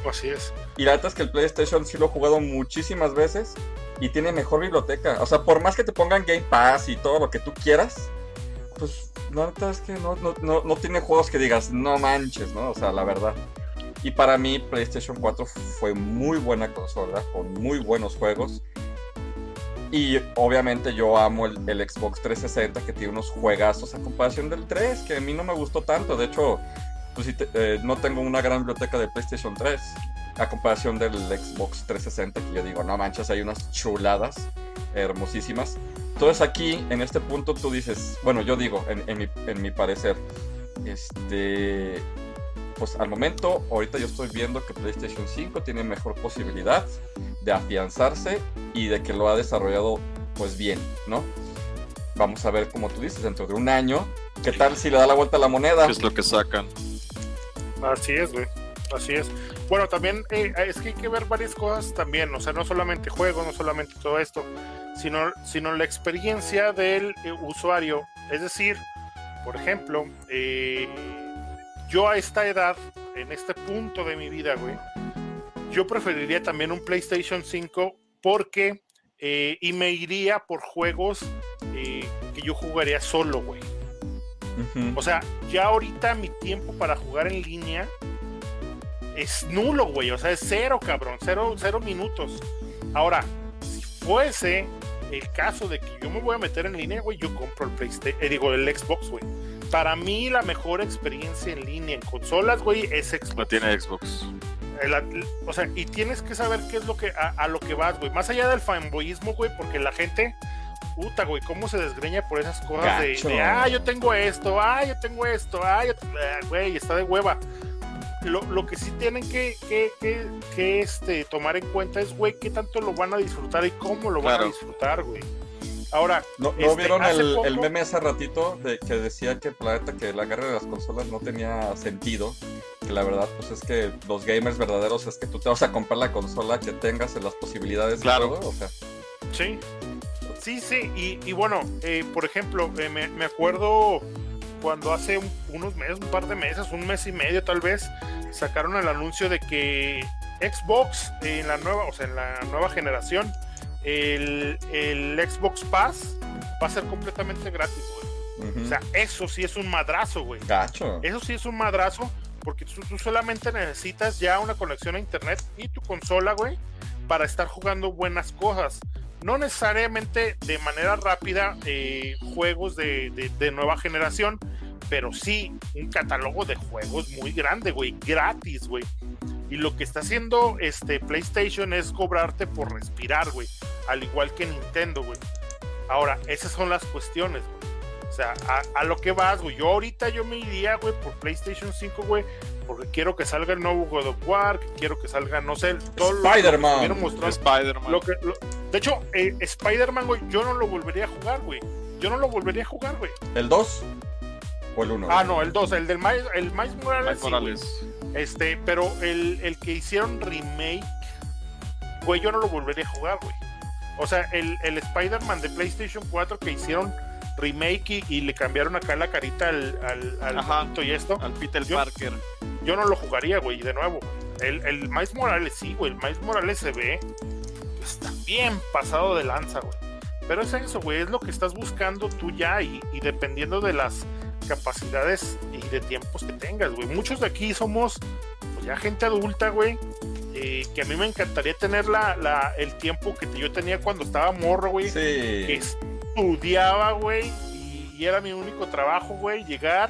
Así es. Y la verdad es que el PlayStation sí lo he jugado muchísimas veces y tiene mejor biblioteca. O sea, por más que te pongan Game Pass y todo lo que tú quieras, pues la verdad es que no, no, no, tiene juegos que digas, no manches, ¿no? O sea, la verdad. Y para mí PlayStation 4 fue muy buena consola, con muy buenos juegos. Y obviamente yo amo el, Xbox 360 que tiene unos juegazos a comparación del 3, que a mí no me gustó tanto. De hecho, pues, eh, no tengo una gran biblioteca de PlayStation 3 a comparación del Xbox 360, que yo digo, no manches, hay unas chuladas hermosísimas. Entonces aquí, en este punto, tú dices, bueno, yo digo, en, mi, parecer, este, pues al momento, ahorita yo estoy viendo que PlayStation 5 tiene mejor posibilidad de afianzarse y de que lo ha desarrollado pues bien, ¿no? Vamos a ver, como tú dices, dentro de un año, ¿qué tal si le da la vuelta a la moneda? ¿Qué es lo que sacan? Así es, güey. Así es. Bueno, también eh, es que hay que ver varias cosas también, o sea, no solamente juegos, no solamente todo esto, sino, sino la experiencia del eh, usuario. Es decir, por ejemplo, eh, yo a esta edad, en este punto de mi vida, güey, yo preferiría también un PlayStation 5 porque, y me iría por juegos que yo jugaría solo, güey. O sea, ya ahorita mi tiempo para jugar en línea es nulo, güey. O sea, es cero, cabrón. Cero, cero minutos. Ahora, si fuese el caso de que yo me voy a meter en línea, güey, yo compro el PlayStation, eh, digo, el Xbox, güey. Para mí, la mejor experiencia en línea en consolas, güey, es Xbox. No tiene Xbox. o sea, y tienes que saber qué es lo que a, lo que vas, güey. Más allá del fanboyismo, güey, porque la gente, puta, güey, cómo se desgreña por esas cosas de, de, ah, yo tengo esto, ah, yo tengo esto, ah, yo, ah, güey, está de hueva lo, que sí tienen que, que, este, tomar en cuenta es, güey, qué tanto lo van a disfrutar y cómo lo van a disfrutar, güey. Ahora, ¿no, este, vieron el, meme hace ratito de que decía que planeta que la guerra de las consolas no tenía sentido? Que la verdad, pues es que los gamers verdaderos es que tú te vas a comprar la consola que tengas en las posibilidades claro. de todo, o sea. Sí, sí, sí, y, bueno, eh, por ejemplo, eh, me, me acuerdo cuando hace unos meses, un par de meses, un mes y medio tal vez, sacaron el anuncio de que Xbox en la nueva, o sea, en la nueva generación el, el Xbox Pass va a ser completamente gratis, güey. O sea, eso sí es un madrazo, güey. Gacho. Eso sí es un madrazo, porque tú, tú solamente necesitas ya una conexión a internet y tu consola, güey, para estar jugando buenas cosas. No necesariamente de manera rápida eh, juegos de, de- nueva generación, pero sí un catálogo de juegos muy grande, güey, gratis, güey. Y lo que está haciendo este PlayStation es cobrarte por respirar, güey, al igual que Nintendo, güey. Ahora, esas son las cuestiones, güey. O sea, a, a lo que vas, güey. Yo ahorita yo me iría, güey, por PlayStation 5, güey, porque quiero que salga el nuevo God of War, que quiero que salga, no sé, todo Spider-Man. Spider-Man. Lo que, lo- de hecho, eh, Spider-Man, güey, yo no lo volvería a jugar, güey. Yo no lo volvería a jugar, güey. ¿El 2 o el 1? Ah, no, el 2, el del Miles, el Miles Morales. Miles Morales. Este, pero el, el que hicieron remake, güey, yo no lo volvería a jugar, güey. O sea, el, el Spider-Man de PlayStation 4 que hicieron remake y, y le cambiaron acá la carita al, al, al Ajá. monito y esto, Al Peter Yo- Parker. yo no lo jugaría, güey, de nuevo. El, el Miles Morales sí, güey, el Miles Morales se ve, está bien pasado de lanza, güey. Pero es eso, güey, es lo que estás buscando tú ya y, y dependiendo de las capacidades y de tiempos que tengas, güey. Muchos de aquí somos pues, ya gente adulta, güey, eh, que a mí me encantaría tener la, la- el tiempo que yo tenía cuando estaba morro, güey que Sí. Estudiaba, güey, y, y era mi único trabajo, güey, llegar,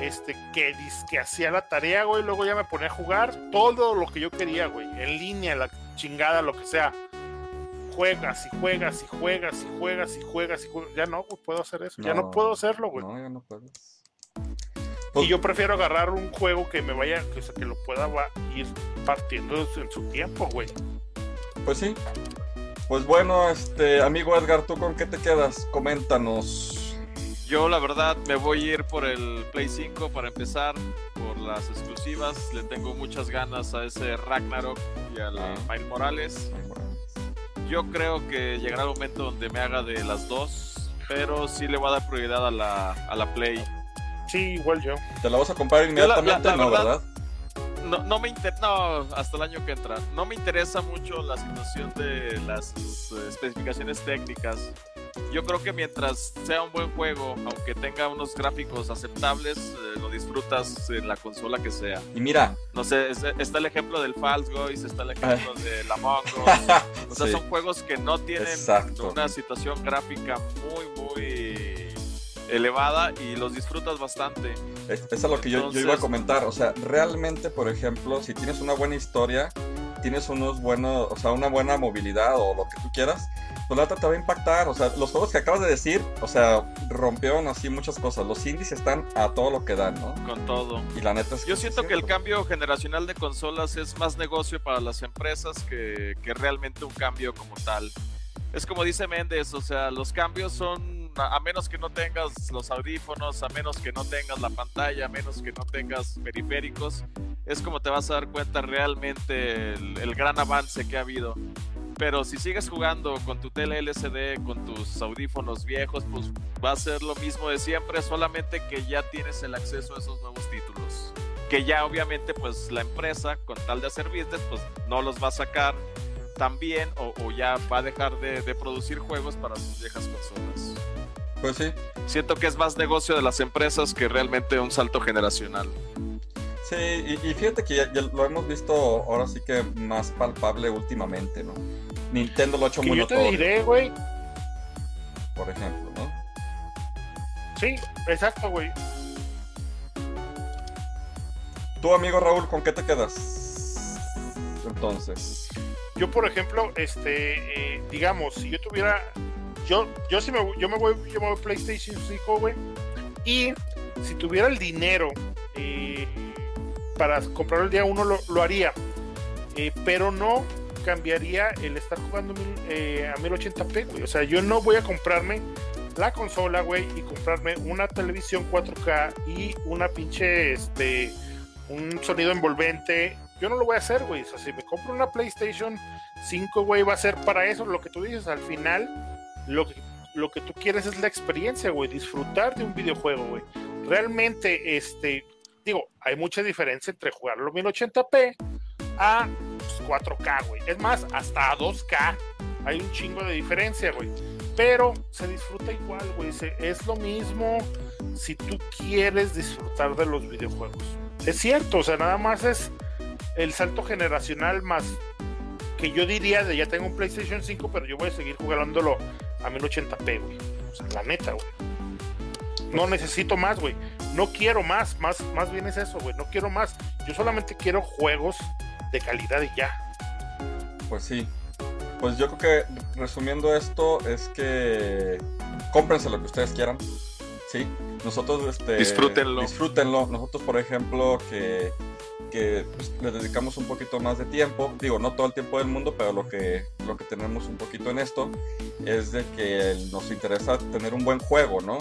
este, que, que hacía la tarea, güey, luego ya me ponía a jugar todo lo que yo quería, güey, en línea, la chingada, lo que sea. Juegas y juegas y juegas y juegas y juegas y juegas. Ya no, güey, puedo hacer eso. Ya no puedo hacerlo, güey. No, ya no puedes. Y yo prefiero agarrar un juego que me vaya, que, o sea, que lo pueda va- ir partiendo en su tiempo, güey. Pues sí. Pues bueno, este amigo Edgar, ¿tú con qué te quedas? Coméntanos. Yo la verdad me voy a ir por el Play 5 para empezar, por las exclusivas. Le tengo muchas ganas a ese Ragnarok y al Ah. Miles Morales. Yo creo que llegará el momento donde me haga de las dos, pero sí le voy a dar prioridad a la, a la Play. Sí, igual yo. ¿Te la vas a comprar inmediatamente? la no, verdad- ¿verdad? No, no me inter- no, hasta el año que entra. No me interesa mucho la situación de las eh, especificaciones técnicas. Yo creo que mientras sea un buen juego, aunque tenga unos gráficos aceptables, eh, lo disfrutas en la consola que sea. Y mira, No sé, es- está el ejemplo del False Guys, está el ejemplo del Among Us. O sea, Sí. son juegos que no tienen Exacto. una situación gráfica muy, muy elevada y los disfrutas bastante. Es, es a lo que yo, yo iba a Entonces- comentar. O sea, realmente, por ejemplo, si tienes una buena historia, tienes unos buenos, o sea, una buena movilidad o lo que tú quieras, pues la otra te va a impactar. O sea, los juegos que acabas de decir, o sea, rompieron así muchas cosas. Los indies están a todo lo que dan, ¿no? Con todo. Y la neta es Yo sí siento es que el cambio generacional de consolas es más negocio para las empresas que, que realmente un cambio como tal. Es como dice Méndez, o sea, los cambios son, a menos que no tengas los audífonos, a menos que no tengas la pantalla, a menos que no tengas periféricos, es como te vas a dar cuenta realmente el, gran avance que ha habido. Pero si sigues jugando con tu tele LCD, con tus audífonos viejos, pues va a ser lo mismo de siempre, solamente que ya tienes el acceso a esos nuevos títulos. Que ya obviamente pues la empresa, con tal de hacer business, pues no los va a sacar tan bien o, o ya va a dejar de, de producir juegos para sus viejas consolas. Pues sí, Siento que es más negocio de las empresas que realmente un salto generacional. sí, y, y fíjate que ya, ya lo hemos visto ahora sí que más palpable últimamente, ¿no? Nintendo lo ha hecho Que muy yo te notorio, diré, güey. por ejemplo, ¿no? Sí, exacto, güey. Tu amigo Raúl, ¿con qué te quedas? Entonces, Yo, por ejemplo, este, eh, digamos, si yo tuviera, yo, yo sí me, yo me voy, yo me a PlayStation 5, güey, y si tuviera el dinero eh, para comprar el día uno, lo, lo haría, Eh, pero no cambiaría el estar jugando mil- eh, a 1080p, güey. O sea, yo no voy a comprarme la consola, güey, y comprarme una televisión 4K y una pinche, este, un sonido envolvente. Yo no lo voy a hacer, güey. O sea, si me compro una PlayStation 5, güey, va a ser para eso lo que tú dices. Al final, lo que, lo que tú quieres es la experiencia, güey. Disfrutar de un videojuego, güey. Realmente, este, digo, hay mucha diferencia entre jugarlo a 1080p a pues, 4K, güey. Es más, hasta a 2K. Hay un chingo de diferencia, güey. Pero se disfruta igual, güey. Es lo mismo si tú quieres disfrutar de los videojuegos. Es cierto, o sea, nada más es el salto generacional más que yo diría de ya tengo un PlayStation 5, pero yo voy a seguir jugándolo a 1080p, güey. O sea, la neta, güey. No necesito más, güey. No quiero más, más, más bien es eso, güey. No quiero más. Yo solamente quiero juegos de calidad y ya. Pues sí. Pues yo creo que resumiendo esto es que cómprense lo que ustedes quieran. Sí. Nosotros este disfrútenlo. Disfrútenlo. Nosotros, por ejemplo, que que pues, le dedicamos un poquito más de tiempo, digo, no todo el tiempo del mundo, pero lo que, lo que tenemos un poquito en esto es de que nos interesa tener un buen juego, ¿no?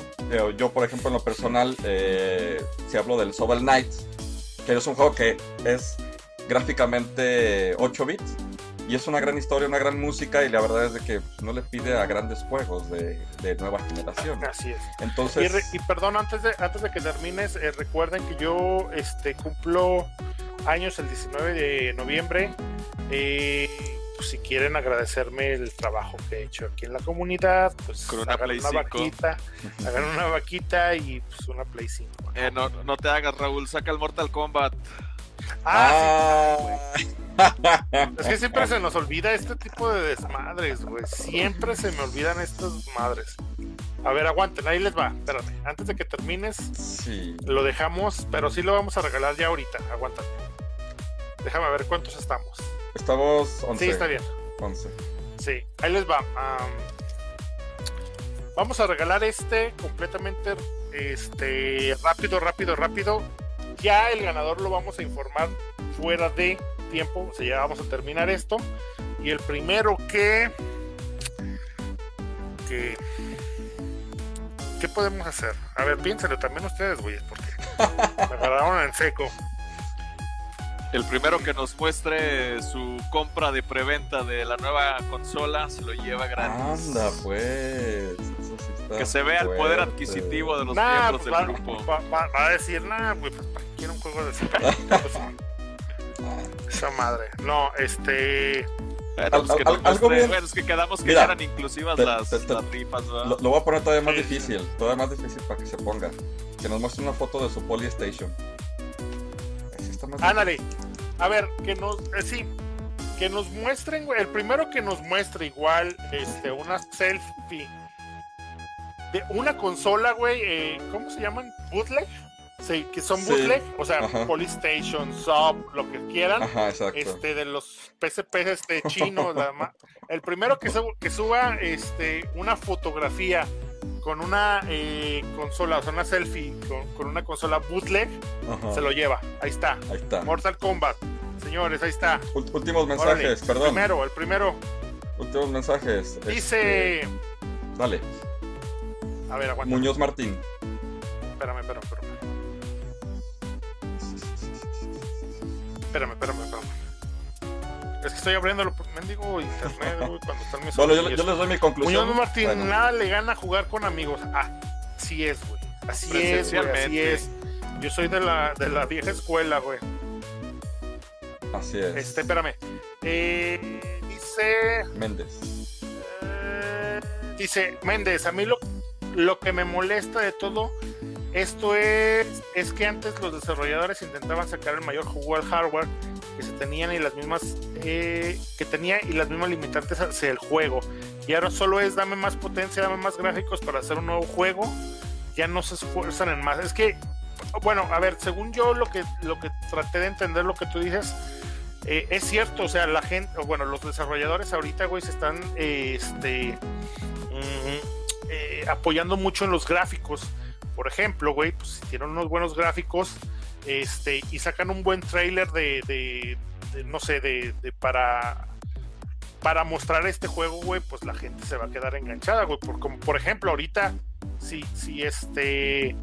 Yo, por ejemplo, en lo personal, eh, si hablo del Sobel Knights, que es un juego que es gráficamente 8 bits, y es una gran historia, una gran música y la verdad es de que no le pide a grandes juegos de, nueva generación. Así es. Entonces... Y, perdón, antes de, antes de que termines, eh, recuerden que yo este, cumplo años el 19 de noviembre. Eh, pues, si quieren agradecerme el trabajo que he hecho aquí en la comunidad, pues Con una hagan una vaquita, hagan una vaquita y pues una Play 5. Eh, no, no te hagas, Raúl, saca el Mortal Kombat. Ah, ah. Es que siempre se nos olvida este tipo de desmadres, güey. Siempre se me olvidan estas madres. A ver, aguanten, ahí les va. Espérame, antes de que termines, sí. lo dejamos, pero sí lo vamos a regalar ya ahorita. Aguanten. Déjame ver cuántos estamos. Estamos 11. Sí, está bien. 11. Sí, ahí les va. vamos a regalar este completamente este rápido, rápido, rápido. Ya el ganador lo vamos a informar fuera de tiempo. O sea, ya vamos a terminar esto. Y el primero que. que ¿Qué podemos hacer? A ver, piénsenlo también ustedes, güeyes, porque me agarraron en seco. El primero que nos muestre su compra de preventa de la nueva consola se lo lleva gratis. Anda, pues. que se vea el poder adquisitivo de los miembros del grupo. Va, a decir, nada, pues, quiero un juego de Esa madre. No, este. Bueno, pues que algo bien... bueno, es que quedamos que eran inclusivas las, rifas, lo, lo, voy a poner todavía más difícil, todavía más difícil para que se ponga. Que nos muestre una foto de su Polystation. Ándale. A ver, que nos. Eh, sí. Que nos muestren, güey. El primero que nos muestre igual este, una selfie de una consola, güey. Eh, ¿Cómo se llaman? ¿Bootleg? Sí, que son bootleg. O sea, Polystation, Sub, lo que quieran. Ajá, exacto. Este, de los PSP este, chinos. el primero que, que suba este, una fotografía con una eh, consola, o sea, una selfie con, una consola bootleg, se lo lleva. Ahí está. Ahí está. Mortal Kombat. Señores, ahí está. últimos mensajes, perdón. El primero, el primero. Últimos mensajes. Dice. Este, dale. A ver, aguanta. Muñoz Martín. Espérame, espérame, espérame. Espérame, espérame, espérame. Es que estoy abriendo el mendigo internet, cuando están mis Bueno, yo, les doy mi conclusión. Muñoz Martín, nada le gana jugar con amigos. Ah, así es, güey. Así es, güey, así es. Yo soy de la, de la vieja escuela, güey. Así es. Este, espérame. Eh, dice. Méndez. Eh, dice Méndez, a mí lo, lo que me molesta de todo esto es, es que antes los desarrolladores intentaban sacar el mayor juego al hardware que se tenían y las mismas eh, que tenía y las mismas limitantes hacia el juego. Y ahora solo es dame más potencia, dame más gráficos para hacer un nuevo juego. Ya no se esfuerzan en más. Es que, bueno, a ver, según yo lo que, lo que traté de entender lo que tú dices, eh, es cierto, o sea, la gente, bueno, los desarrolladores ahorita, güey, se están este, mm, eh, apoyando mucho en los gráficos. Por ejemplo, güey, pues si tienen unos buenos gráficos, este, y sacan un buen trailer de, no sé, de, para para mostrar este juego, güey, pues la gente se va a quedar enganchada, güey. Por, como, por ejemplo, ahorita, si, si este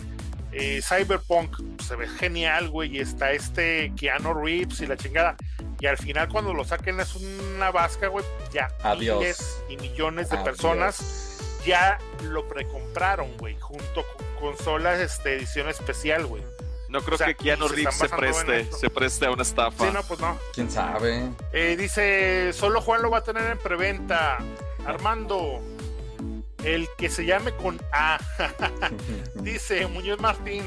eh, Cyberpunk se ve genial, güey, y está este Keanu Reeves y la chingada. Y al final, cuando lo saquen, es una vasca, güey, ya Adiós. miles y millones de personas ya lo precompraron, güey, junto con consolas, este, edición especial, güey. No creo que Keanu Reeves se preste, se preste a una estafa. Sí, no, pues no. ¿Quién sabe? Eh, dice, solo Juan lo va a tener en preventa. Armando, el que se llame con A. Dice Muñoz Martín,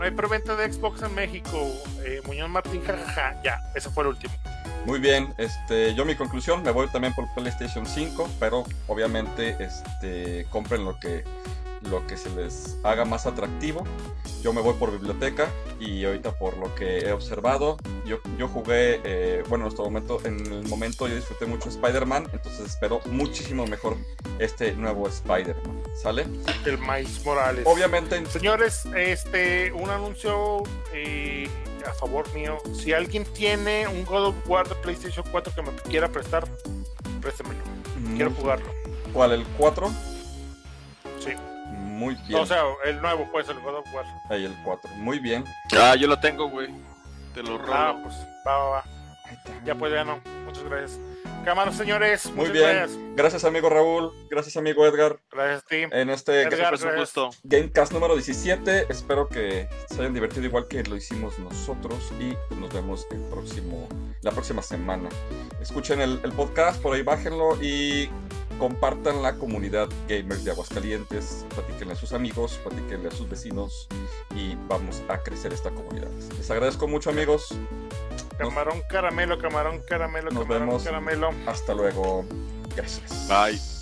no hay preventa de Xbox en México. Eh, Muñoz Martín, jajaja. Ya, ese fue el último. Muy bien, este, yo mi conclusión, me voy también por PlayStation 5, pero obviamente este, compren lo que, lo que se les haga más atractivo. Yo me voy por biblioteca y ahorita por lo que he observado, yo, yo jugué, eh, bueno, en este momento, en el momento yo disfruté mucho Spider-Man, entonces espero muchísimo mejor este nuevo Spider-Man, ¿sale? El Miles Morales. Obviamente, Señores, este, un anuncio eh, a favor mío. Si alguien tiene un God of War de PlayStation 4 que me quiera prestar, préstemelo. Quiero mm, jugarlo. ¿cuál? ¿El 4? Sí. Muy bien. O sea, el nuevo, pues, el God of War. Ahí el 4, muy bien. Ah, yo lo tengo, güey. Te lo robo. Ah, pues, va, va, va. Ya pues, ya no. Muchas gracias. Cámaras, señores. Muy muchas bien. gracias. Gracias, amigo Raúl. Gracias, amigo Edgar. Gracias, Tim. En este Edgar, es un gusto. Gamecast número 17. Espero que se hayan divertido igual que lo hicimos nosotros. Y pues, nos vemos el próximo, la próxima semana. Escuchen el, el podcast, por ahí bájenlo y compartan la comunidad gamers de Aguascalientes. Platíquenle a sus amigos, platíquenle a sus vecinos y vamos a crecer esta comunidad. Les agradezco mucho, amigos. Camarón caramelo, camarón caramelo, Nos camarón vemos. caramelo. Hasta luego. Gracias. Bye.